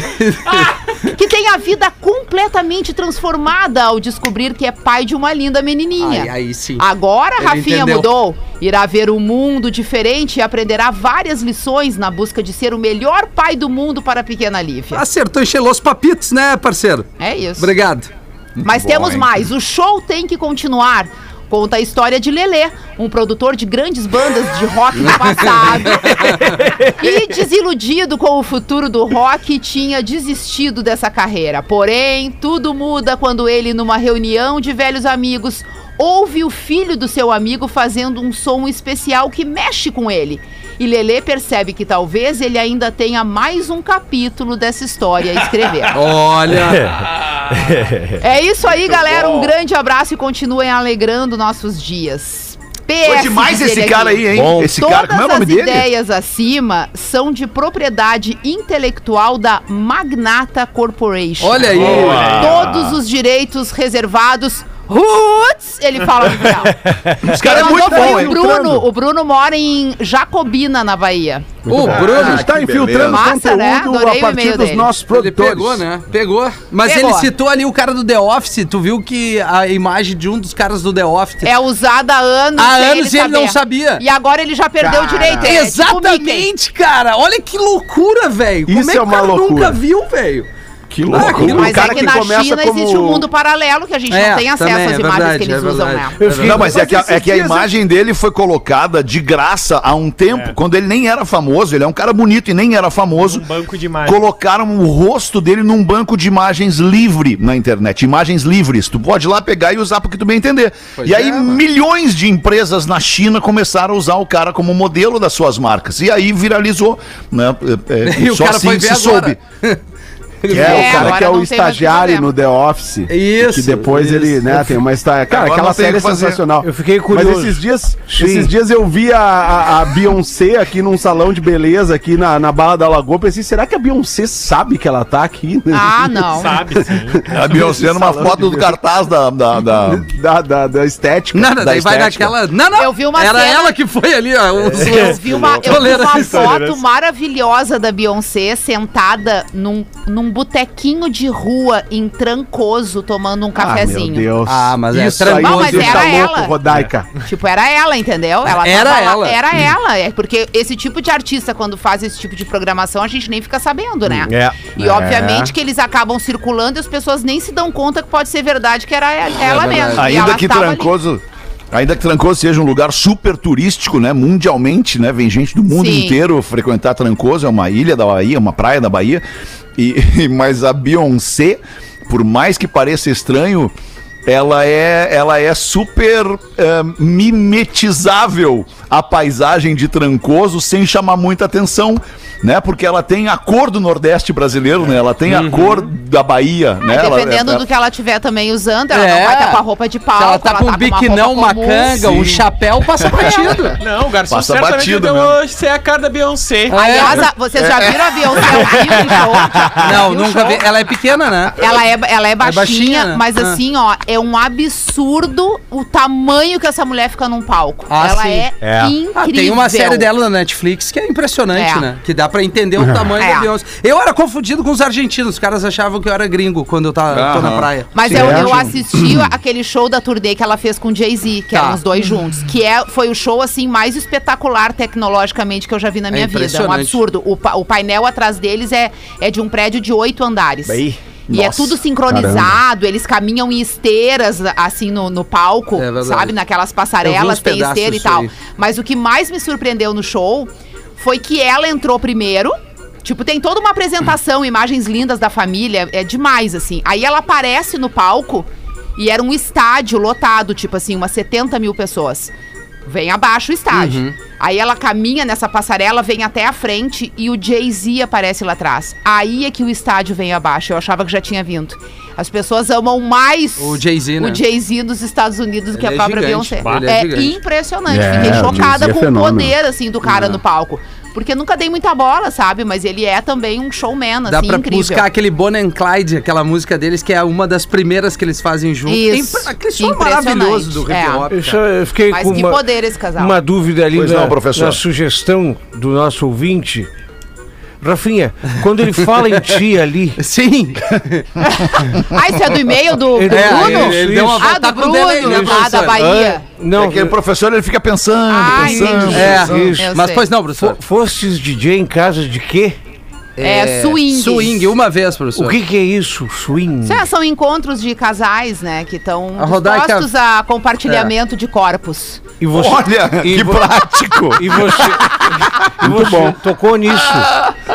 que tem a vida completamente transformada ao descobrir que é pai de uma linda menininha. Aí, aí sim. Agora Ele Rafinha entendeu. mudou, irá ver um mundo diferente e aprenderá várias lições na busca de ser o melhor pai do mundo para a pequena Lívia. Acertou encheu os papitos, né, parceiro? É isso. Obrigado. Mas temos mais. O show tem que continuar. Conta a história de Lelê, um produtor de grandes bandas de rock do passado. e desiludido com o futuro do rock, tinha desistido dessa carreira. Porém, tudo muda quando ele, numa reunião de velhos amigos, ouve o filho do seu amigo fazendo um som especial que mexe com ele. E Lelê percebe que talvez ele ainda tenha mais um capítulo dessa história a escrever. Olha. É isso aí, galera. Um grande abraço e continuem alegrando nossos dias. PS Foi demais esse ele cara aqui. aí, hein? Bom. Esse Todas cara, como é o nome as dele? ideias acima são de propriedade intelectual da Magnata Corporation. Olha aí. Todos os direitos reservados. Roots, ele fala no final. Esse cara é muito bom, o? Bruno. O Bruno mora em Jacobina, na Bahia. O A Bruno. gente tá que infiltrando Massa, né? conteúdo Adorei a o partir dos dele. nossos Ele produtores. pegou, né? Pegou. Mas Pegou. ele citou ali o cara do The Office. Tu viu que a imagem de um dos caras do The Office. É usada há anos. Há anos e ele não sabia. E agora ele já perdeu o direito. é tipo. Exatamente, cara. Olha que loucura, velho. Como Isso é que é o uma cara loucura. nunca viu, velho? Que Ah, louco. que Mas o cara é que, que na começa China como... existe um mundo paralelo que a gente É, não tem acesso também, às é imagens verdade, que eles é usam, verdade. né? Não, mas é que, a, é que a imagem dele foi colocada de graça há um tempo, quando ele nem era famoso, ele é um cara bonito e nem era famoso. Um banco de imagens. Colocaram o rosto dele num banco de imagens livre na internet, imagens livres. Tu pode ir lá pegar e usar porque tu bem entender. Pois e aí é, milhões de empresas na China começaram a usar o cara como modelo das suas marcas. E aí viralizou, né? É, é, E o só cara assim foi ver se agora. soube. Que é, É, o cara que é não o estagiário no The Office. Isso, Que depois isso. ele, né, tem uma história. Cara, aquela não série é sensacional. Eu fiquei curioso. Mas esses dias, Sim. esses dias eu vi a, a, a Beyoncé aqui num salão de beleza aqui na, na Barra da Lagoa. Pensei, será que a Beyoncé sabe que ela tá aqui? Ah, não. Sabe, sim. A Beyoncé numa foto do cartaz da. da, da- Da, da, da estética. Nada, Da daí vai estética. naquela. Não, não. Eu vi uma Era cena- ela que foi ali, ó. os- Eu vi uma, eu vi uma foto maravilhosa da Beyoncé sentada num, num botequinho de rua em Trancoso, tomando um Ah, meu cafezinho. Deus. Ah, mas é Isso aí tranquilo. Não, mas era louco, ela. Rodaica. Tipo, era ela, entendeu? Ela Era lá- ela. Era ela. É porque esse tipo de artista, quando faz esse tipo de programação, a gente nem fica sabendo, né? É. E obviamente que eles acabam circulando e as pessoas nem se dão conta que pode ser verdade que era ela, ela verdade. mesma. E Ainda ela que tava ali. Ainda que Trancoso seja um lugar super turístico, né? Mundialmente, né? Vem gente do mundo Sim. inteiro frequentar Trancoso, é uma ilha da Bahia, uma praia da Bahia. E, mas a Beyoncé, por mais que pareça estranho, ela é, ela é super eh, mimetizável a paisagem de Trancoso sem chamar muita atenção, né? Porque ela tem a cor do Nordeste brasileiro, né? Ela tem a cor da Bahia, né? Ela- Dependendo ela- do que ela estiver também usando, ela É. não vai estar com a roupa de pau. Se ela tá com um uma biquinão, uma comum. canga, um chapéu, passa batido. Não, o garçom Passa certamente batido mesmo. ser a cara da Beyoncé. Aliás, a- vocês já viram a Beyoncé ao vivo em show? Não, nunca show? vi. Ela é pequena, né? Ela é, ela é baixinha, baixinha, né? mas Ah. assim, ó, é um absurdo o tamanho que essa mulher fica num palco. Ah, ela sim. é, É. incrível. Ah, tem uma série dela na Netflix que é impressionante, É. né? Que dá pra entender o tamanho É. da Beyoncé. Eu era confundido com os argentinos. Os caras achavam que eu era gringo quando eu tava, tô na praia. Mas Sim, eu, é, eu assisti aquele show da turnê que ela fez com o Jay-Z, que Tá. eram os dois juntos. Que é, foi o show, assim, mais espetacular tecnologicamente que eu já vi na minha vida. É um absurdo. O, pa- o painel atrás deles é, é de um prédio de oito andares. Bem, E é Nossa, tudo sincronizado, eles caminham em esteiras, assim, no, no palco, É sabe? Naquelas passarelas, tem esteira e tal. aí. Mas o que mais me surpreendeu no show foi que ela entrou primeiro. Tipo, tem toda uma apresentação, imagens lindas da família, é demais, assim. Aí ela aparece no palco e era um estádio lotado, tipo assim, umas 70 mil pessoas. Vem abaixo o estádio. Uhum. Aí ela caminha nessa passarela, vem até a frente e o Jay-Z aparece lá atrás. Aí é que o estádio vem abaixo. Eu achava que já tinha vindo. As pessoas amam mais O Jay-Z, né? o Jay-Z nos Estados Unidos do que Ele a é própria gigante. Beyoncé. Ele é É, impressionante. É, Fiquei o chocada é com o poder assim do cara no palco. Porque nunca dei muita bola, sabe? Mas ele é também um showman, Dá assim, pra incrível. buscar aquele Bonnie and Clyde, aquela música deles, que é uma das primeiras que eles fazem juntos. Isso. Aquele som Impressionante. maravilhoso do hip É. hop. Eu, só- eu fiquei Mas com que uma, poder esse casal. uma dúvida ali Pois na, não, professor. na sugestão do nosso ouvinte. Rafinha, quando ele fala em ti ali, Sim. Ah, isso é do e-mail do, do É, Bruno? ele- ele deu uma ah, do Bruno. delay, né, ah, da? Bahia. não, é que o professor ele fica pensando, Ah, pensando. entendi. É, Isso. Mas pois não, professor. fo- fostes DJ em casa de quê? É, swing. Swing, uma vez, professor. O que, que é isso? Swing? Isso é, são encontros de casais, né? Que estão A dispostos a compartilhamento de corpos. E você, Olha, e que vo- prático. E você, e você tocou nisso.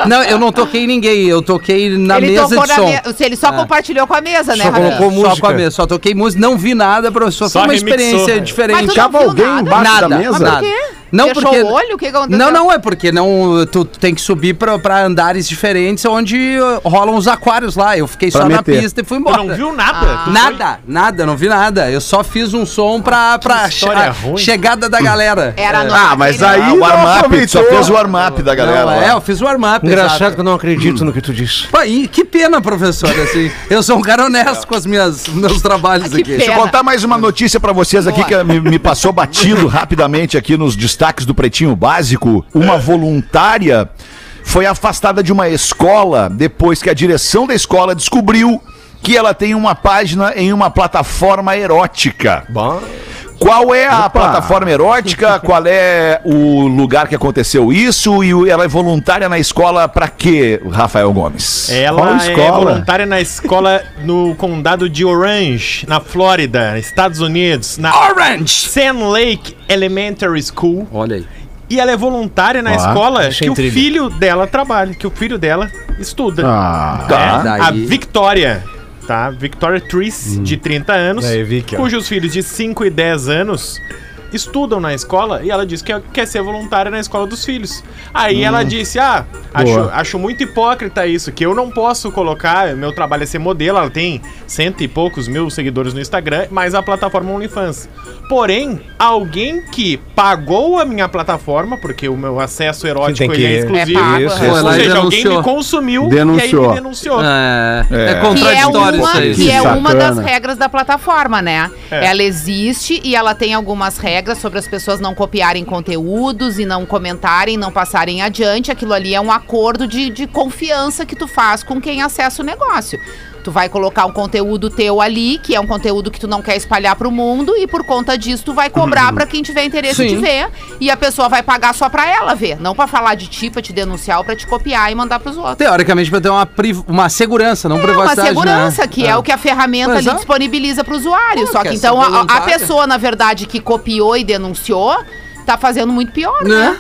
Não, eu não toquei ninguém, eu toquei na ele mesa tocou de na som. mesa. Ele só compartilhou com a mesa, né, Só colocou Só música. com a mesa, só toquei música, não vi nada, professor. Só Foi uma remixou. experiência Mas Mas diferente. tu não Tava alguém nada? embaixo Nada, da mesa? Mas por quê? Não, Fechou porque... o olho? O que aconteceu? Não, não, é porque não, tu, tu tem que subir pra, pra andares diferentes onde uh, rolam os aquários lá. Eu fiquei Pra só na meter. pista e fui Tu embora. não viu nada? Tu Nada, nada, não vi nada. Eu só fiz um som pra, pra Que história a ruim. chegada da galera. Era no Ah, mas aí Ah, o não warm-up, aproveitou. só fez o warm-up da galera. Não, lá. é, eu fiz o warm-up. Engraçado exato. que eu não acredito no que tu. Pô, e que pena, professor, assim. Eu sou um cara honesto com os minhas, meus trabalhos Que aqui. pena. Deixa eu contar mais uma notícia pra vocês aqui que me, me passou batido rapidamente aqui nos destaques do Pretinho Básico. Uma voluntária foi afastada de uma escola depois que a direção da escola descobriu que ela tem uma página em uma plataforma erótica. Qual é a plataforma erótica? Qual é o lugar que aconteceu isso? E o- ela é voluntária na escola pra quê, Rafael Gomes? Ela é voluntária na escola no condado de Orange, na Flórida, Estados Unidos, na Orange! Sand Lake Elementary School. Olha aí. E ela é voluntária na Ó, escola que o intriga. filho dela trabalha, que o filho dela estuda. Ah, É, Tá. A Victoria, tá? Victoria Triss, de 30 anos, Aí, Vicky, ó. cujos filhos de 5 e 10 anos estudam na escola e ela disse que quer ser voluntária na escola dos filhos. Aí ela disse: Ah, acho, acho muito hipócrita isso, que eu não posso colocar, meu trabalho é ser modelo, ela tem cento e poucos mil seguidores no Instagram, mas a plataforma OnlyFans. Porém, alguém que pagou a minha plataforma, porque o meu acesso erótico tem que- ele é É exclusivo. pago, Isso, é. Ou seja, alguém me consumiu Denunciou. e aí me denunciou. É, é, É. Que é, contraditório uma, isso aí. que é uma das regras da plataforma, né? É. Ela existe e ela tem algumas regras sobre as pessoas não copiarem conteúdos e não comentarem, não passarem adiante. Aquilo ali é um acordo de, de confiança que tu faz com quem acessa o negócio. Tu vai colocar um conteúdo teu ali, que é um conteúdo que tu não quer espalhar pro mundo, e por conta disso tu vai cobrar pra quem tiver interesse de Sim. ver. E a pessoa vai pagar só pra ela ver, não pra falar de ti, pra te denunciar ou pra te copiar e mandar pros outros. Teoricamente, pra ter uma, uma segurança, não É uma privacidade. segurança, né? que é. o que a ferramenta Pois ali é. disponibiliza para o usuário. Pô, Só quer que ser então a, a pessoa, na verdade, que copiou e denunciou, tá fazendo muito pior, né? Né?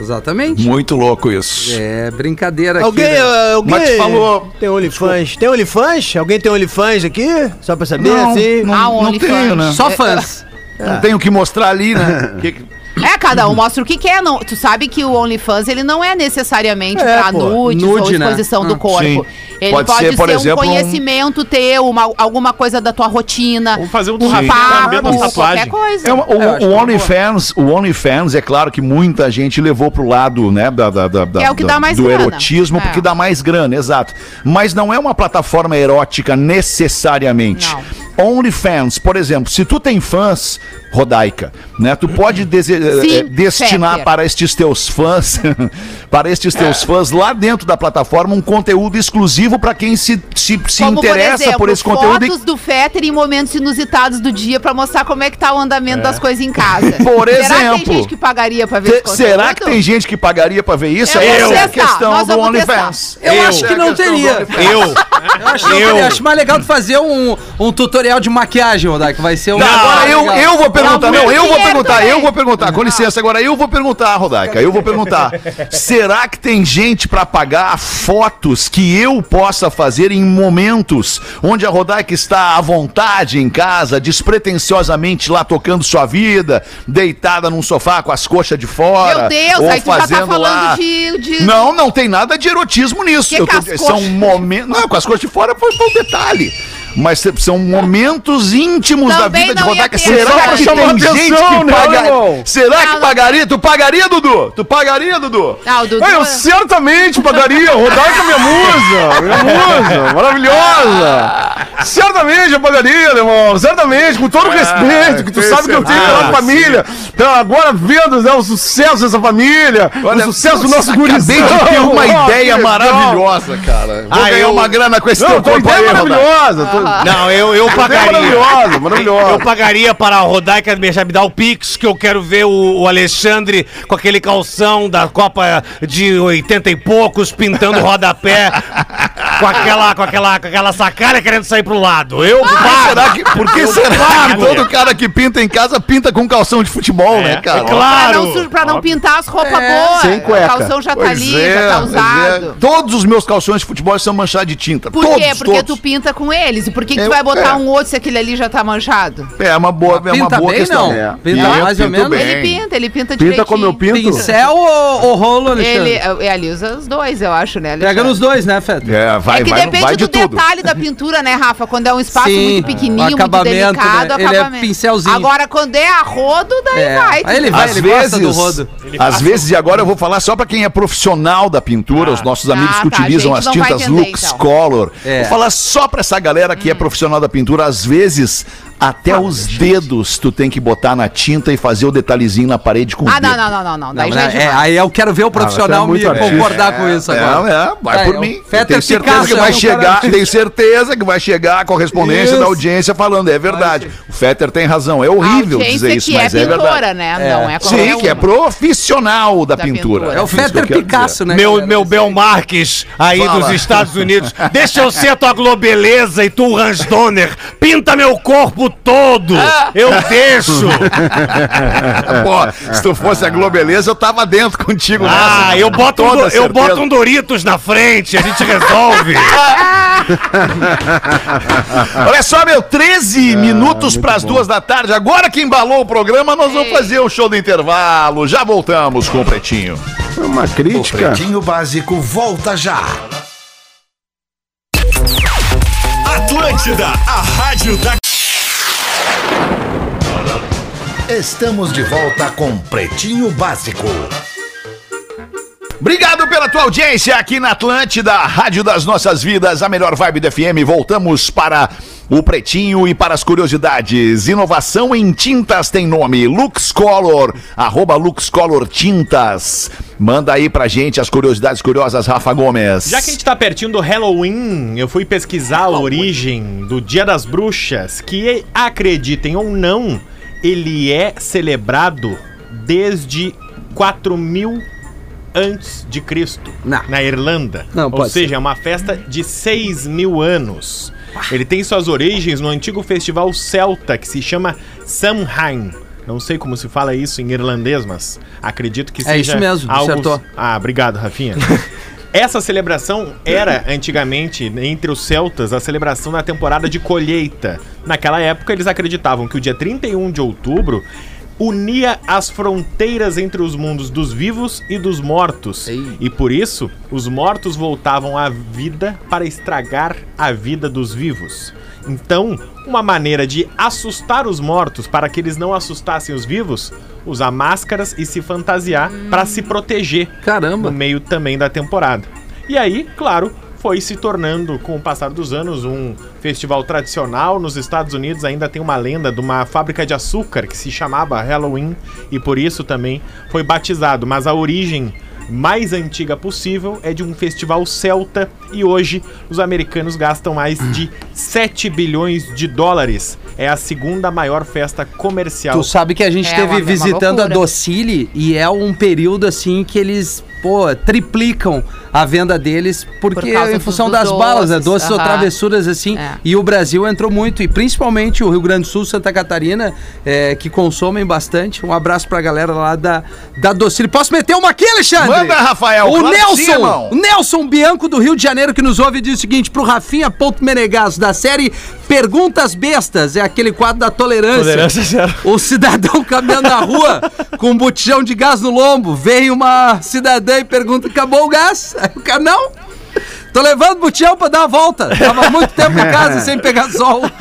Exatamente. Muito louco isso. É brincadeira Alguém, aqui. né? ah, alguém Mas falou- tem OnlyFans? Tem OnlyFans? Alguém tem OnlyFans aqui? Só pra saber, Não, assim? não, Ah, não tenho, né? Só fãs. Não tenho o que mostrar ali, né? Que- É, cada um mostra o que quer. Não, tu sabe que o OnlyFans, ele não é necessariamente É, pra pô, nudes nude, ou né? exposição do Ah, corpo. sim. Ele Pode pode, ser, por ser, exemplo, um- um conhecimento teu, uma- alguma coisa da tua rotina. Vamos fazer um um também papo, qualquer coisa. É uma- o, o é OnlyFans, o OnlyFans, é claro que muita gente levou pro lado, né, da, da- da- da- É o que dá mais do grana. erotismo, É. porque dá mais grana, exato. Mas não é uma plataforma erótica necessariamente. OnlyFans, por exemplo, se tu tem fãs, Rodaica, né, tu pode dese- Sim, eh, destinar Fetter. para estes teus fãs, para estes teus fãs lá dentro da plataforma um conteúdo exclusivo para quem se, se, se Como, interessa por, exemplo, esse conteúdo. e- fotos do Fetter em momentos inusitados do dia pra mostrar como é que tá o andamento das coisas em casa. Por Será que exemplo. tem gente que pagaria pra ver conteúdo? será que tem gente que pagaria pra ver isso? Eu Essa é questão nós do OnlyFans. Eu, acho que é não teria. Eu. Eu acho, teria. mais legal tu fazer um, um tutorial de maquiagem, Rodai, que vai ser um. Não, agora eu, legal. eu vou perguntar, não, eu vou perguntar, eu vou perguntar, com licença, agora eu vou perguntar, Rodaica, eu vou perguntar. Será que tem gente pra pagar fotos que eu possa fazer em momentos onde a Rodaica está à vontade em casa, despretensiosamente lá tocando sua vida, deitada num sofá com as coxas de fora? Meu Deus, ou aí tu já tá fazendo falando lá- de, de- Não, não tem nada de erotismo nisso. Que Eu as são momentos. Não, com as coxas de fora foi um detalhe. Mas são momentos íntimos da Também vida de não Rodaica. ter Será que chamar tem gente atenção, que né, paga... irmão? Será que Não, pagaria? Tu pagaria, Dudu? Tu pagaria, Dudu? Ah, o Dudu. Ah, eu certamente pagaria. Rodaica, minha musa. Minha musa. Maravilhosa. Certamente eu pagaria, irmão. Certamente, com todo o respeito, que tu sabe que eu tenho pela Ah, família. Então, agora vendo né, o sucesso dessa família, Olha, o sucesso do nosso Acabei gurizão. de ter uma ideia que maravilhosa, cara. Vou Ah, ganhar eu- uma grana com esse Não, teu corpo ideia aí, é Rodaica. Não, eu, eu pagaria. Maravilhosa, maravilhosa. Eu pagaria para a Rodaica me me dar o Pix, que eu quero ver o, o Alexandre com aquele calção da Copa de 80 e poucos, pintando o rodapé, com aquela, com aquela, com aquela sacada querendo sair pro lado. Eu Por que pago. será que, por que será que todo cara que pinta em casa pinta com calção de futebol, né, cara? é Pra claro. não, su- pra não pintar as roupas boas. sem cueca. O calção já tá Pois ali, é, já tá pois usado. é. Todos os meus calções de futebol são manchados de tinta. Por todos, quê? Porque todos. tu pinta com eles. E por que, que Eu- tu vai botar é. um outro se aquele ali já tá manchado? É uma boa, é uma Pinta boa bem, questão. não? É. Pinta mais ou menos? bem. Ele pinta, ele pinta direitinho. Pinta como eu pinto? Pincel ou, ou rolo, Alexandre? Ele, é, ali usa os dois, eu acho, né, Alexandre? Pega nos dois, né, Fed? É, vai, é que vai, depende vai de do tudo. detalhe da pintura, né, Rafa? Quando é um espaço Sim, muito pequenininho, muito acabamento, delicado, né? Ele é acabamento. pincelzinho. Agora, quando é a rodo, daí É. vai. Aí ele vai, Às ele gosta do vezes, rodo. às vezes, e agora eu vou falar só pra quem é profissional da pintura, os nossos amigos Ah, que tá, utilizam as tintas Lux então. Color. É. Vou falar só pra essa galera que é profissional da pintura, às vezes até os dedos tu tem que botar na tinta e fazer o detalhezinho na parede com o Ah, dedo. não, não, não, não, não. Não, já é é, demais. aí eu quero ver o profissional você é muito me artista. concordar com isso agora. É, é, vai É, por mim. Fetter tenho certeza Picasso que é vai um chegar, tenho certeza que vai chegar a correspondência Isso. da audiência falando, é verdade. O Fetter tem razão, é horrível dizer isso, que mas é é, verdade. pintora, né? Não é Sim, que é profissional da, Da pintura. pintura. É o Fetter Picasso, né? Meu, meu Bel Marques, aí Fala. dos Estados Unidos. Deixa eu ser a tua globeleza e tu, o Hans Donner. Pinta meu corpo todo. Eu deixo. Pô, se tu fosse a Globeleza, eu tava dentro contigo Ah, nessa, eu com boto, um, do- eu boto um Doritos na frente, a gente resolve. Olha só, meu, 13 minutos pras duas da tarde. Agora que embalou o programa, nós vamos fazer o show do intervalo. Já voltamos com o Pretinho. É uma O crítica. Pretinho Básico volta já. Atlântida, a rádio da Estamos de volta com Pretinho Básico. Obrigado pela tua audiência aqui na Atlântida, Rádio das Nossas Vidas, a melhor vibe do FM. Voltamos para o Pretinho e para as curiosidades. Inovação em tintas tem nome, Lux Color, arroba Lux Color Tintas. Manda aí pra gente as curiosidades curiosas, Rafa Gomes. Já que a gente tá pertinho do Halloween, eu fui pesquisar a origem do Dia das Bruxas, que acreditem ou não, ele é celebrado desde 4000 antes de Cristo, Não. na Irlanda. Não, ou seja, é uma festa de 6 mil anos. Ele tem suas origens no antigo festival celta que se chama Samhain. Não sei como se fala isso em irlandês, mas acredito que É seja isso mesmo, algo... acertou. Ah, obrigado, Rafinha. Essa celebração era, antigamente, entre os celtas, a celebração da temporada de colheita. Naquela época, eles acreditavam que o dia 31 de outubro unia as fronteiras entre os mundos dos vivos e dos mortos. Ei. E por isso, os mortos voltavam à vida para estragar a vida dos vivos. Então, uma maneira de assustar os mortos para que eles não assustassem os vivos, usar máscaras e se fantasiar para se proteger Caramba. no meio também da temporada. E aí, claro, foi se tornando, com o passar dos anos, um festival tradicional. Nos Estados Unidos ainda tem uma lenda de uma fábrica de açúcar que se chamava Halloween e por isso também foi batizado. Mas a origem mais antiga possível é de um festival celta e hoje os americanos gastam mais de 7 bilhões de dólares. É a segunda maior festa comercial. Tu sabe que a gente É esteve uma- uma visitando a. Docile e é um período assim que eles, pô, triplicam a venda deles porque Por em função das balas, né? doces, doces ou aham. travessuras assim. É. E o Brasil entrou muito e principalmente o Rio Grande do Sul, Santa Catarina, é, que consomem bastante. Um abraço pra galera lá da da Docile. Posso meter uma aqui, Alexandre? Manda, Rafael, O claro Nelson, sim, Nelson Bianco do Rio de Janeiro que nos ouve diz o seguinte pro Rafinha Ponto Menegasso da série Perguntas Bestas, é aquele quadro da tolerância. Tolerância zero. O cidadão caminhando na rua com um botijão de gás no lombo, vem uma cidadã e pergunta: acabou o gás? Aí o cara, não. Tô levando o butião pra dar uma volta. Tava muito tempo em casa sem pegar sol.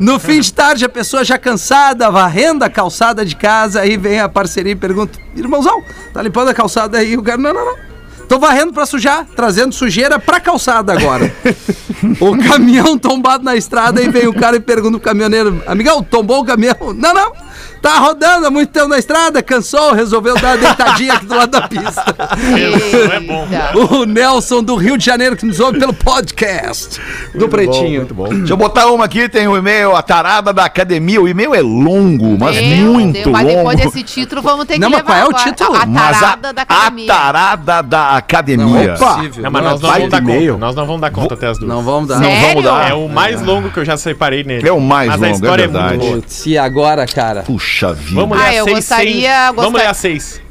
No fim de tarde, a pessoa já cansada, varrendo a calçada de casa, aí vem a parceria e pergunta: Irmãozão, tá limpando a calçada aí? O cara, não, não, não. Tô varrendo pra sujar, trazendo sujeira pra calçada agora. o caminhão tombado na estrada, aí vem o cara e pergunta pro caminhoneiro: Amigão, tombou o caminhão? Não, não. Tá rodando há muito tempo na estrada, cansou, resolveu dar uma deitadinha aqui do lado da pista. Isso é bom. O Nelson do Rio de Janeiro que nos ouve pelo podcast do Pretinho. Deixa eu botar uma aqui, tem o e-mail, a tarada da academia. O e-mail é longo, mas Meu muito Deus, Mas depois longo. desse título vamos ter que Não, mas levar qual é o título? A, a Mas a, tarada da a academia. tarada da academia. Não, é possível. Não, mas nós não vamos dar conta. Nós não vamos dar conta até as duas. Não vamos dar. Sério? vamos dar. É o mais longo que eu já separei nele. É o mais Mas longo, a é história é, verdade. muito boa. Putz, e agora, cara? Puxa vida. Vamos ler Ah, a eu seis gostaria- sem- gostaria- Vamos ler a seis.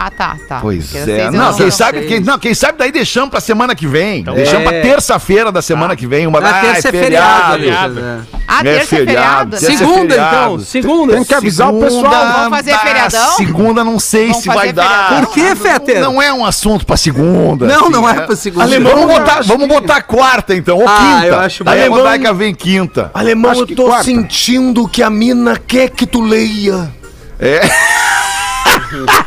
Ah, tá, tá. Pois Porque é. Não, quem não sabe, quem, não, quem sabe daí deixamos pra semana que vem. Então deixamos é. pra terça-feira da semana que vem. Uma ah, terça é feriado, Alexandre. né? Ah, É terça é feriado. feriado? Terça é Segunda, feriado. então. Segunda. Tem que avisar o pessoal. Vamos fazer ah, feriadão? Segunda não sei Vamos se vai fazer dar. feriadão? Por que, Fetter? Não é um assunto pra segunda. Não, assim, não é né? pra segunda. Alemão, Vamos botar, vamos botar quarta então, ou Ah, quinta. eu acho Daí a. Rodaica vem quinta. Alemão, eu tô sentindo que a mina quer que tu leia. É.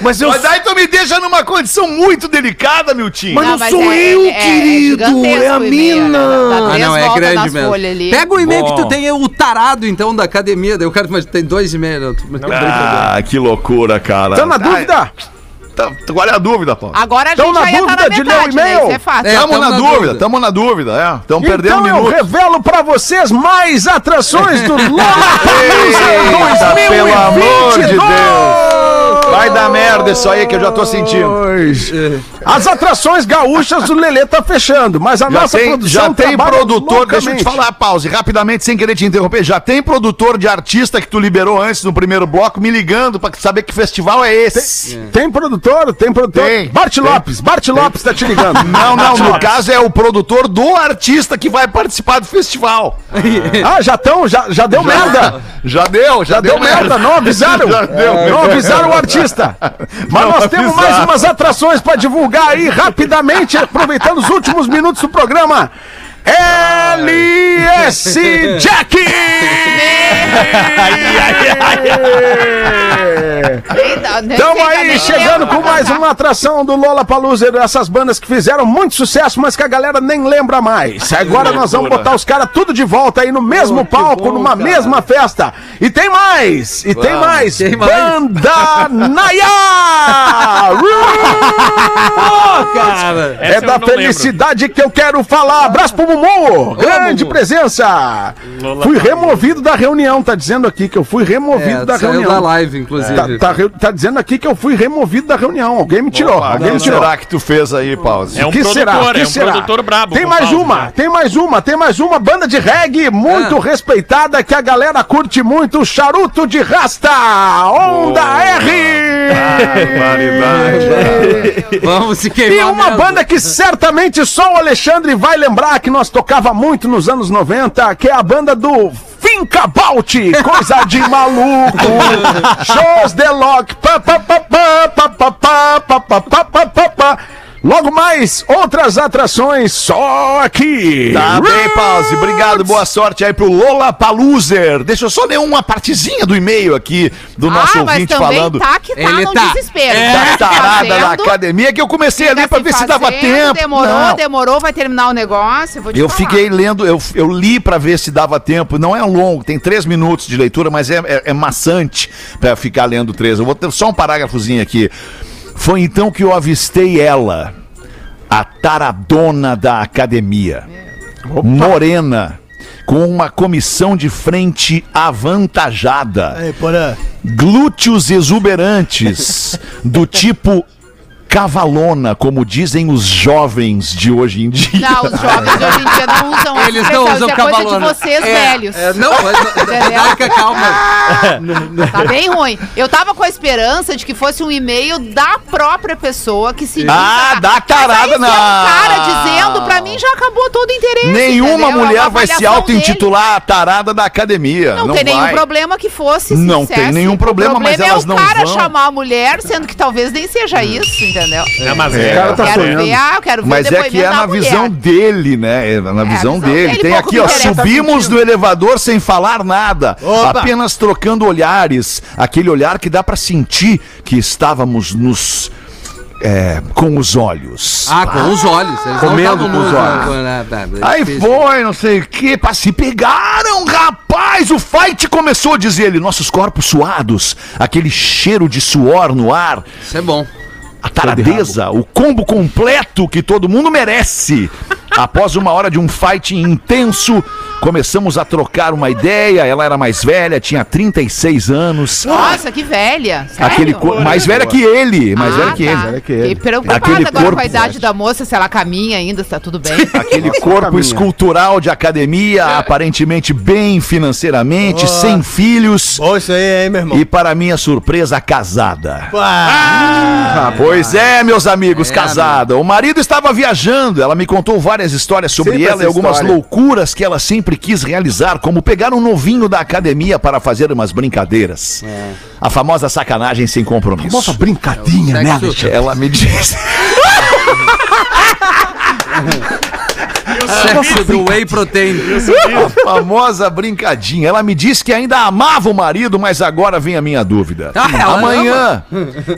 Mas eu Mas daí tu me deixa numa condição muito delicada, meu time. Mas não mas sou é- eu, é- é querido, gigantesco é a mina. né? Dá Ah, não, é grande mesmo. Pega o e-mail Bom. que tu tem, o tarado, então, da academia. Daí o cara, mas tem dois e-mails. Não, brincadeira. Ah, que loucura, cara. Tá na Ah, dúvida? Tá- qual é a dúvida, Paulo? Agora a Tão gente na já ia estar na dúvida de ler o né? e-mail? Isso é fácil. É, Tamo tamo na, na dúvida, dúvida. tamo na dúvida, é. Tamo perdendo Então eu revelo pra vocês mais atrações do Lollapalooza Eita, pelo amor de 2022. Deus. Vai dar merda isso aí que eu já tô sentindo. As atrações gaúchas do Lelê tá fechando, mas a Já nossa tem, produção já tem produtor, deixa eu te falar, pause, rapidamente, sem querer te interromper. Já tem produtor de artista que tu liberou antes no primeiro bloco me ligando pra saber que festival é esse. Tem produtor, tem produtor. Tem, Bart tem. Lopes, Bart Lopes tá te ligando. Não, não, no caso é o produtor do artista que vai participar do festival. Ah, já estão, já, já deu merda. Já deu, já, Já deu merda, não avisaram. Já deu. Não avisaram o artista. Mas Não nós temos mais umas atrações pra divulgar aí rapidamente, aproveitando os últimos minutos do programa. LS Jack! Eita, nem Estamos sei, aí nem chegando com mais uma atração do Lola Palusa dessas bandas que fizeram muito sucesso, mas que a galera nem lembra mais. Agora nós vamos botar os caras tudo de volta aí no mesmo palco, bom, numa cara. mesma festa. E tem mais! E tem mais! tem mais. Banda Naya! cara. É da não lembro. felicidade que eu quero falar. Abraço pro Mumu! Grande Mumu. presença! Lola Fui Palusa. removido da reunião, tá dizendo aqui que eu fui removido É, da saiu reunião. da live, inclusive. Tá, tá tá dizendo aqui que eu fui removido da reunião. Alguém me tirou. Opa, alguém o me que tirou. será que tu fez aí, pause? É um que produtor, será? Que é um será? produtor brabo. Tem mais pause, uma, né? tem mais uma, tem mais uma banda de reggae muito Ah. respeitada que a galera curte muito, Charuto de Rasta, Onda R. Barbaridade. Vamos se E queimar uma mesmo. banda que certamente só o Alexandre vai lembrar que nós tocava muito nos anos 90, que é a banda do Finca Baut, coisa de maluco. Shows de Lock. pá, pá, pá, pá, pá, pá, pá, pá, pá, pá, pá, pá. Logo mais, outras atrações só aqui. Tá bem, pause. Obrigado, boa sorte aí pro Lola Paluser. Deixa eu só ler uma partezinha do e-mail aqui do nosso ah, ouvinte falando. tá que tá Ele no tá. desespero. Da Tá se tarada da fazendo, academia que eu comecei a ler fica pra ver se dava fazendo, tempo. Demorou, Não. demorou, vai terminar o negócio. Eu, vou te Eu falar. fiquei lendo, eu, eu li pra ver se dava tempo. Não é longo, tem três minutos de leitura, mas é, é, é maçante pra ficar lendo três. Eu vou ter só um parágrafozinho aqui. Foi então que eu avistei ela, a taradona da academia, morena, com uma comissão de frente avantajada. Aí, glúteos exuberantes, do tipo cavalona, como dizem os jovens de hoje em dia. Não, os jovens de hoje em dia não usam essa Eles expressão, não isso usam é coisa cavalona. de vocês É, velhos. é, não, mas? Daica, calma. Tá bem ruim. Eu tava com a esperança de que fosse um e-mail da própria pessoa que se. Ah, a- da tarada, é um não. cara dizendo, pra mim já acabou todo o interesse. Nenhuma entendeu? É mulher vai se auto-intitular a tarada da academia. Não, Não, tem nenhum vai. problema que fosse. se Não tem nenhum problema, o mas problema elas é não o cara vão. chamar a mulher, sendo que talvez nem seja isso, entendeu? Entendeu? Não, mas É. é. O cara tá quero sonhando. ver, ah, eu quero ver Mas é que é na visão dele, né? É na visão visão dele. dele, Tem pouco aqui, me ó, interessa subimos no elevador sem falar nada, apenas trocando olhares, aquele olhar que dá pra sentir que estávamos nos é, com os olhos. Ah, com os olhos. Eles Comendo com os olhos. Aí difícil. foi, não sei o que, pá, se pegaram, rapaz, o fight começou, diz ele, nossos corpos suados, aquele cheiro de suor no ar, Isso é bom. A taradeza, o combo completo que todo mundo merece. Após uma hora de um fight intenso, começamos a trocar uma ideia. Ela era mais velha, tinha 36 anos. Nossa, que velha. Sério? Aquele cor- mais velha que ele, mais velha que tá. ele. que ele. Fiquei preocupada Aquele agora com corpo a idade da moça, se ela caminha ainda, se tá tudo bem. Aquele Nossa, corpo caminha. escultural de academia, aparentemente bem financeiramente, sem filhos. Bom, isso aí, hein, meu irmão? E para minha surpresa, casada. Ah, Pois é, meus amigos, É, casada. O marido estava viajando. Ela me contou várias histórias sobre Sempre ela e algumas história. loucuras que ela sempre quis realizar, como pegar um novinho da academia para fazer umas brincadeiras. A famosa sacanagem sem compromisso. Nossa, brincadinha, né, Sexo- Alexandre? Ela me disse. Sexo do whey protein. A famosa brincadinha. Ela me disse que ainda amava o marido, mas agora vem a minha dúvida. Ah, amanhã,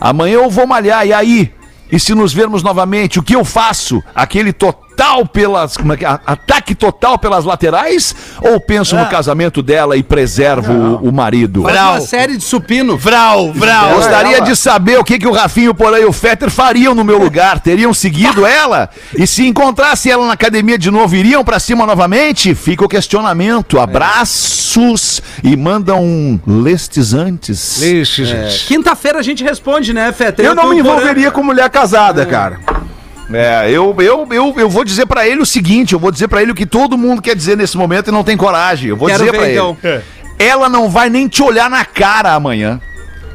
amanhã eu vou malhar, e aí? E se nos vermos novamente, o que eu faço? Aquele total pelas. Como é que é? Ataque total pelas laterais? Ou penso no casamento dela e preservo o, o marido? Faz uma série de supino. Vral, vral. Gostaria ela. de saber o que, que o Rafinho Porã e o Fetter fariam no meu lugar. Teriam seguido ela? E se encontrasse ela na academia de novo, iriam pra cima novamente? Fica o questionamento. Abraços e mandam um lestes antes. Ixi, gente. Quinta-feira a gente responde, né, Feta? Eu não tô me envolveria com mulher casada, cara. É, eu, eu, eu, eu vou dizer pra ele o seguinte: eu vou dizer pra ele o que todo mundo quer dizer nesse momento e não tem coragem. Eu vou Quero dizer ver, pra então. ele. Ela não vai nem te olhar na cara amanhã.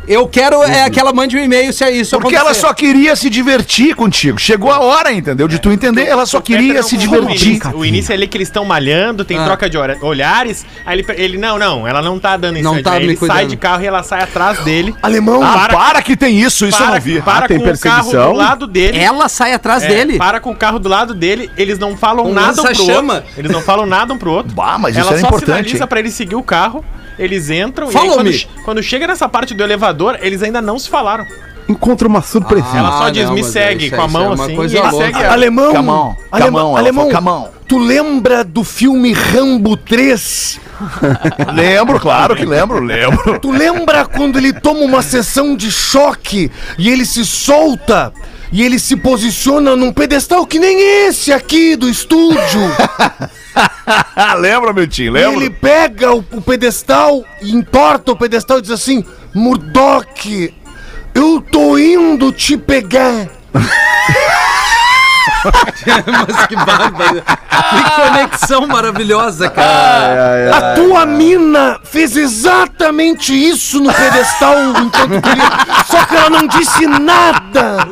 Eu quero é que ela mande um e-mail se é isso Porque ela acontecer. só queria se divertir contigo. Chegou a hora, entendeu? De tu entender. Ela só queria se divertir. o início é ali que eles estão malhando, tem Ah. troca de olhares. Aí ele, ele, não, não, ela não tá dando em Não cima de tá me Ele sai cuidando. de carro e ela sai atrás dele. Alemão. Ah, Para- para, que tem isso, isso eu para não vi. para Ah, tem com o carro perseguição? do lado dele. Ela sai atrás É, dele. Para com o carro do lado dele, eles não falam Um nada um pro lança-chama. outro. Eles não falam nada um pro outro. Bah, mas isso Ela era só importante, sinaliza hein? pra ele seguir o carro. Eles entram Follow e aí, quando, me. quando chega nessa parte do elevador, eles ainda não se falaram. Encontra uma surpresinha. Ela só Ah, diz, não, me segue, isso com a mão é assim, coisa e ele louca. segue ela. Alemão, Camão, alemão, alemão, falou camão. tu lembra do filme Rambo 3? Lembro, claro que lembro, lembro. Tu lembra quando ele toma uma sessão de choque e ele se solta e ele se posiciona num pedestal que nem esse aqui do estúdio? lembra, meu tio, E lembro. ele pega o, o pedestal e entorta o pedestal e diz assim: Murdoch, eu tô indo te pegar. Mas que bárbaro. Que conexão maravilhosa, cara. A tua mina fez exatamente isso no pedestal enquanto tu ia- Só que ela não disse nada.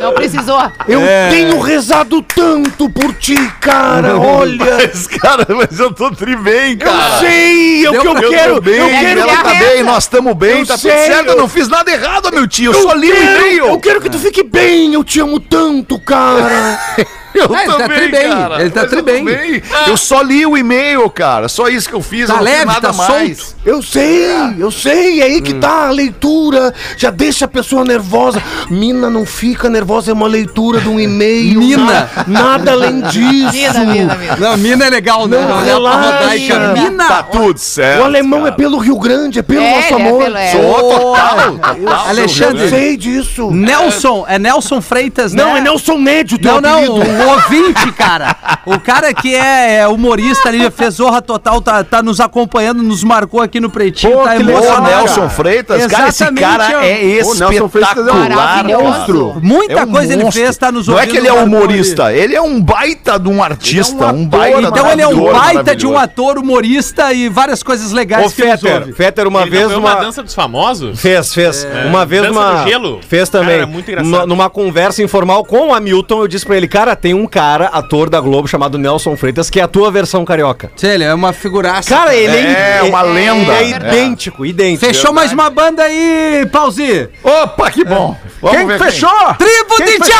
Não precisou. Eu tenho rezado tanto por ti, cara. Olha. Mas, cara, mas eu tô tri bem, Eu cara. sei, é o que eu Eu quero. bem, eu quero ela tá bem, nós estamos bem, Eu tá sei, tudo certo. Eu eu- não fiz nada errado, meu tio. Eu, Eu só li o e-mail. Eu quero que tu fique bem. Eu te amo tanto, cara. Eu É, ele tá bem, ele tá tri eu bem. Eu só li o e-mail, cara. Só isso que eu fiz. Tá eu leve, nada tá mais. solto. Eu sei, eu sei. É aí que tá a leitura. Já deixa a pessoa nervosa. Mina não fica nervosa, é uma leitura de um e-mail. Mina. Na- Nada além disso. Mina, mina, mina. Não, mina é legal, né? Não, relaxa. Rodaica. Mina. Tá tudo certo. O alemão cara. é pelo Rio Grande, é pelo É, nosso ele é amor. pelo- é. Sou total, total. Eu Alexandre. sei disso. Nelson, é Nelson Freitas, né? Não, é Nelson Médio, teu Não, não. O ouvinte, cara. O cara que é, é humorista ali, fez Zorra Total, tá, tá nos acompanhando, nos marcou aqui no Pretinho, Pô, tá que emocionado. Nelson Freitas, cara, esse cara é Ô, Nelson Freitas é um espetacular. maravilhoso. cara. Muita É um coisa ele monstro. fez, tá nos Não é ouvindo, que ele é humorista, ele é um baita de um artista, um, baita Então ele é um baita de um ator, humorista e várias coisas legais Ô, que Fetter. Fetter, uma Ele vez uma uma... dança dos famosos? Fez, fez. Uma vez Dança uma. gelo? Fez também. Cara, é muito engraçado. Numa, numa conversa informal com o Hamilton, eu disse pra ele, cara, tem um cara, ator da Globo, chamado Nelson Freitas, que é a tua versão carioca. Sei, ele é uma figuraça. Cara, ele É, uma lenda. Ele é idêntico, idêntico. Fechou mais uma banda aí, Pauzi. Opa, que bom. Vamos Quem ver fechou? Tribo Quem de fechou?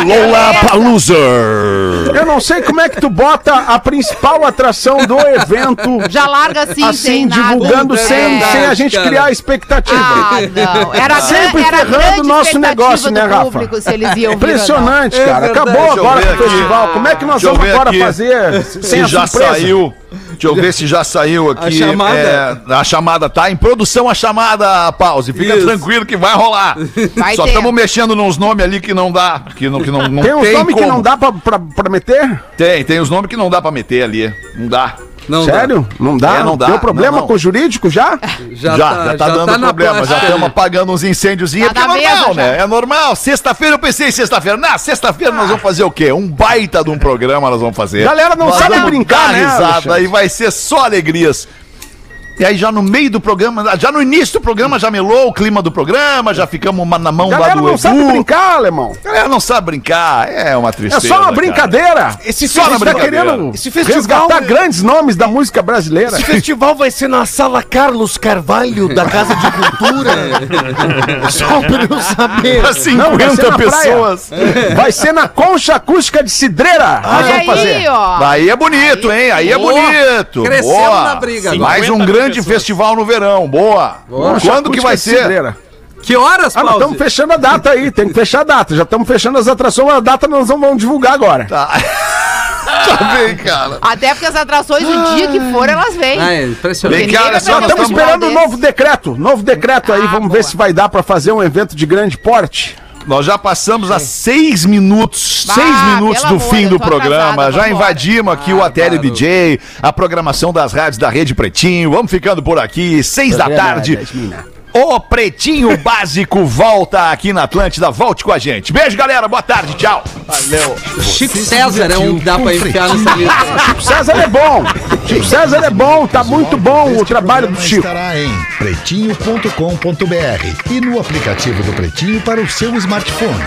É Lola Paluser. Eu não sei como é que tu bota a principal atração do evento Já larga assim, assim, sem nada. divulgando É sem, sem a gente cara. criar expectativa. Ah, não. Era, Sempre gran- era ferrando o nosso negócio, né, Rafa? público, se eles iam. Impressionante, É cara. verdade. Acabou agora o festival. Como é que nós vamos agora aqui. fazer sem Se a já surpresa? saiu. Deixa eu ver se já saiu aqui. A chamada? é, a chamada tá em produção a chamada, pause. Fica Isso. tranquilo que vai rolar. Vai Só estamos mexendo nos nomes ali que não dá. Que não, que não, não Tem uns nomes que não dá pra, pra, pra meter? Tem, tem os nomes que não dá pra meter ali. Não dá. Não dá. Sério? Não dá? É, não dá. Deu problema Não, não. com o jurídico já? Já, já, tá, dando na problema, já estamos apagando uns incêndios. É Tá porque é normal, mesa já. né? É normal. Sexta-feira eu pensei em sexta-feira. Na sexta-feira nós vamos fazer o quê? Um baita de um programa nós vamos fazer. Galera não Nós sabe brincar, dar né, risada e vai ser só alegrias. E aí já no meio do programa, já no início do programa já melou o clima do programa, já ficamos uma- na mão lá Galera do não Edu. sabe brincar, alemão. Galera não sabe brincar, é uma É tristeza. só uma cara. brincadeira. Esse Só na festival- brincadeira. Esse Esse festival- Resgatar grandes nomes da música brasileira. Esse festival vai ser na Sala Carlos Carvalho, da Casa de Cultura. Só pra eu saber. Pra Não, vai ser 50 na praia. pessoas. Vai ser na Concha Acústica de Cidreira. Nós Olha vamos fazer. aí, ó. Aí é bonito, hein? Aí é Boa. bonito. Cresceu Boa. na briga. Mais um 50 grande pessoas. festival no verão. Boa. Concha Quando que vai ser? Cidreira. Que horas, Ah, nós Pause? estamos fechando a data aí, tem que fechar a data. Já estamos fechando as atrações, a data nós não vamos divulgar agora. Tá. tá bem, cara. Até porque as atrações, o dia que for, elas vêm. Ah, é impressionante. Bem, cara, só um Estamos esperando o desse. novo decreto. Novo decreto aí, Ah, vamos boa. ver se vai dar para fazer um evento de grande porte. Nós já passamos a seis minutos, Bah, seis minutos do amor, fim do programa. atrasada, já invadimos aqui o Ateli DJ, a programação das rádios da Rede Pretinho. Vamos ficando por aqui, seis da tarde. O Pretinho Básico volta aqui na Atlântida. Volte com a gente. Beijo, galera. Boa tarde. Tchau. Chico César é um que dá pra enfiar nessa lista. Chico César é bom. Chico César é bom, tá muito bom o trabalho do Chico. estará em pretinho.com.br e no aplicativo do Pretinho para o seu smartphone.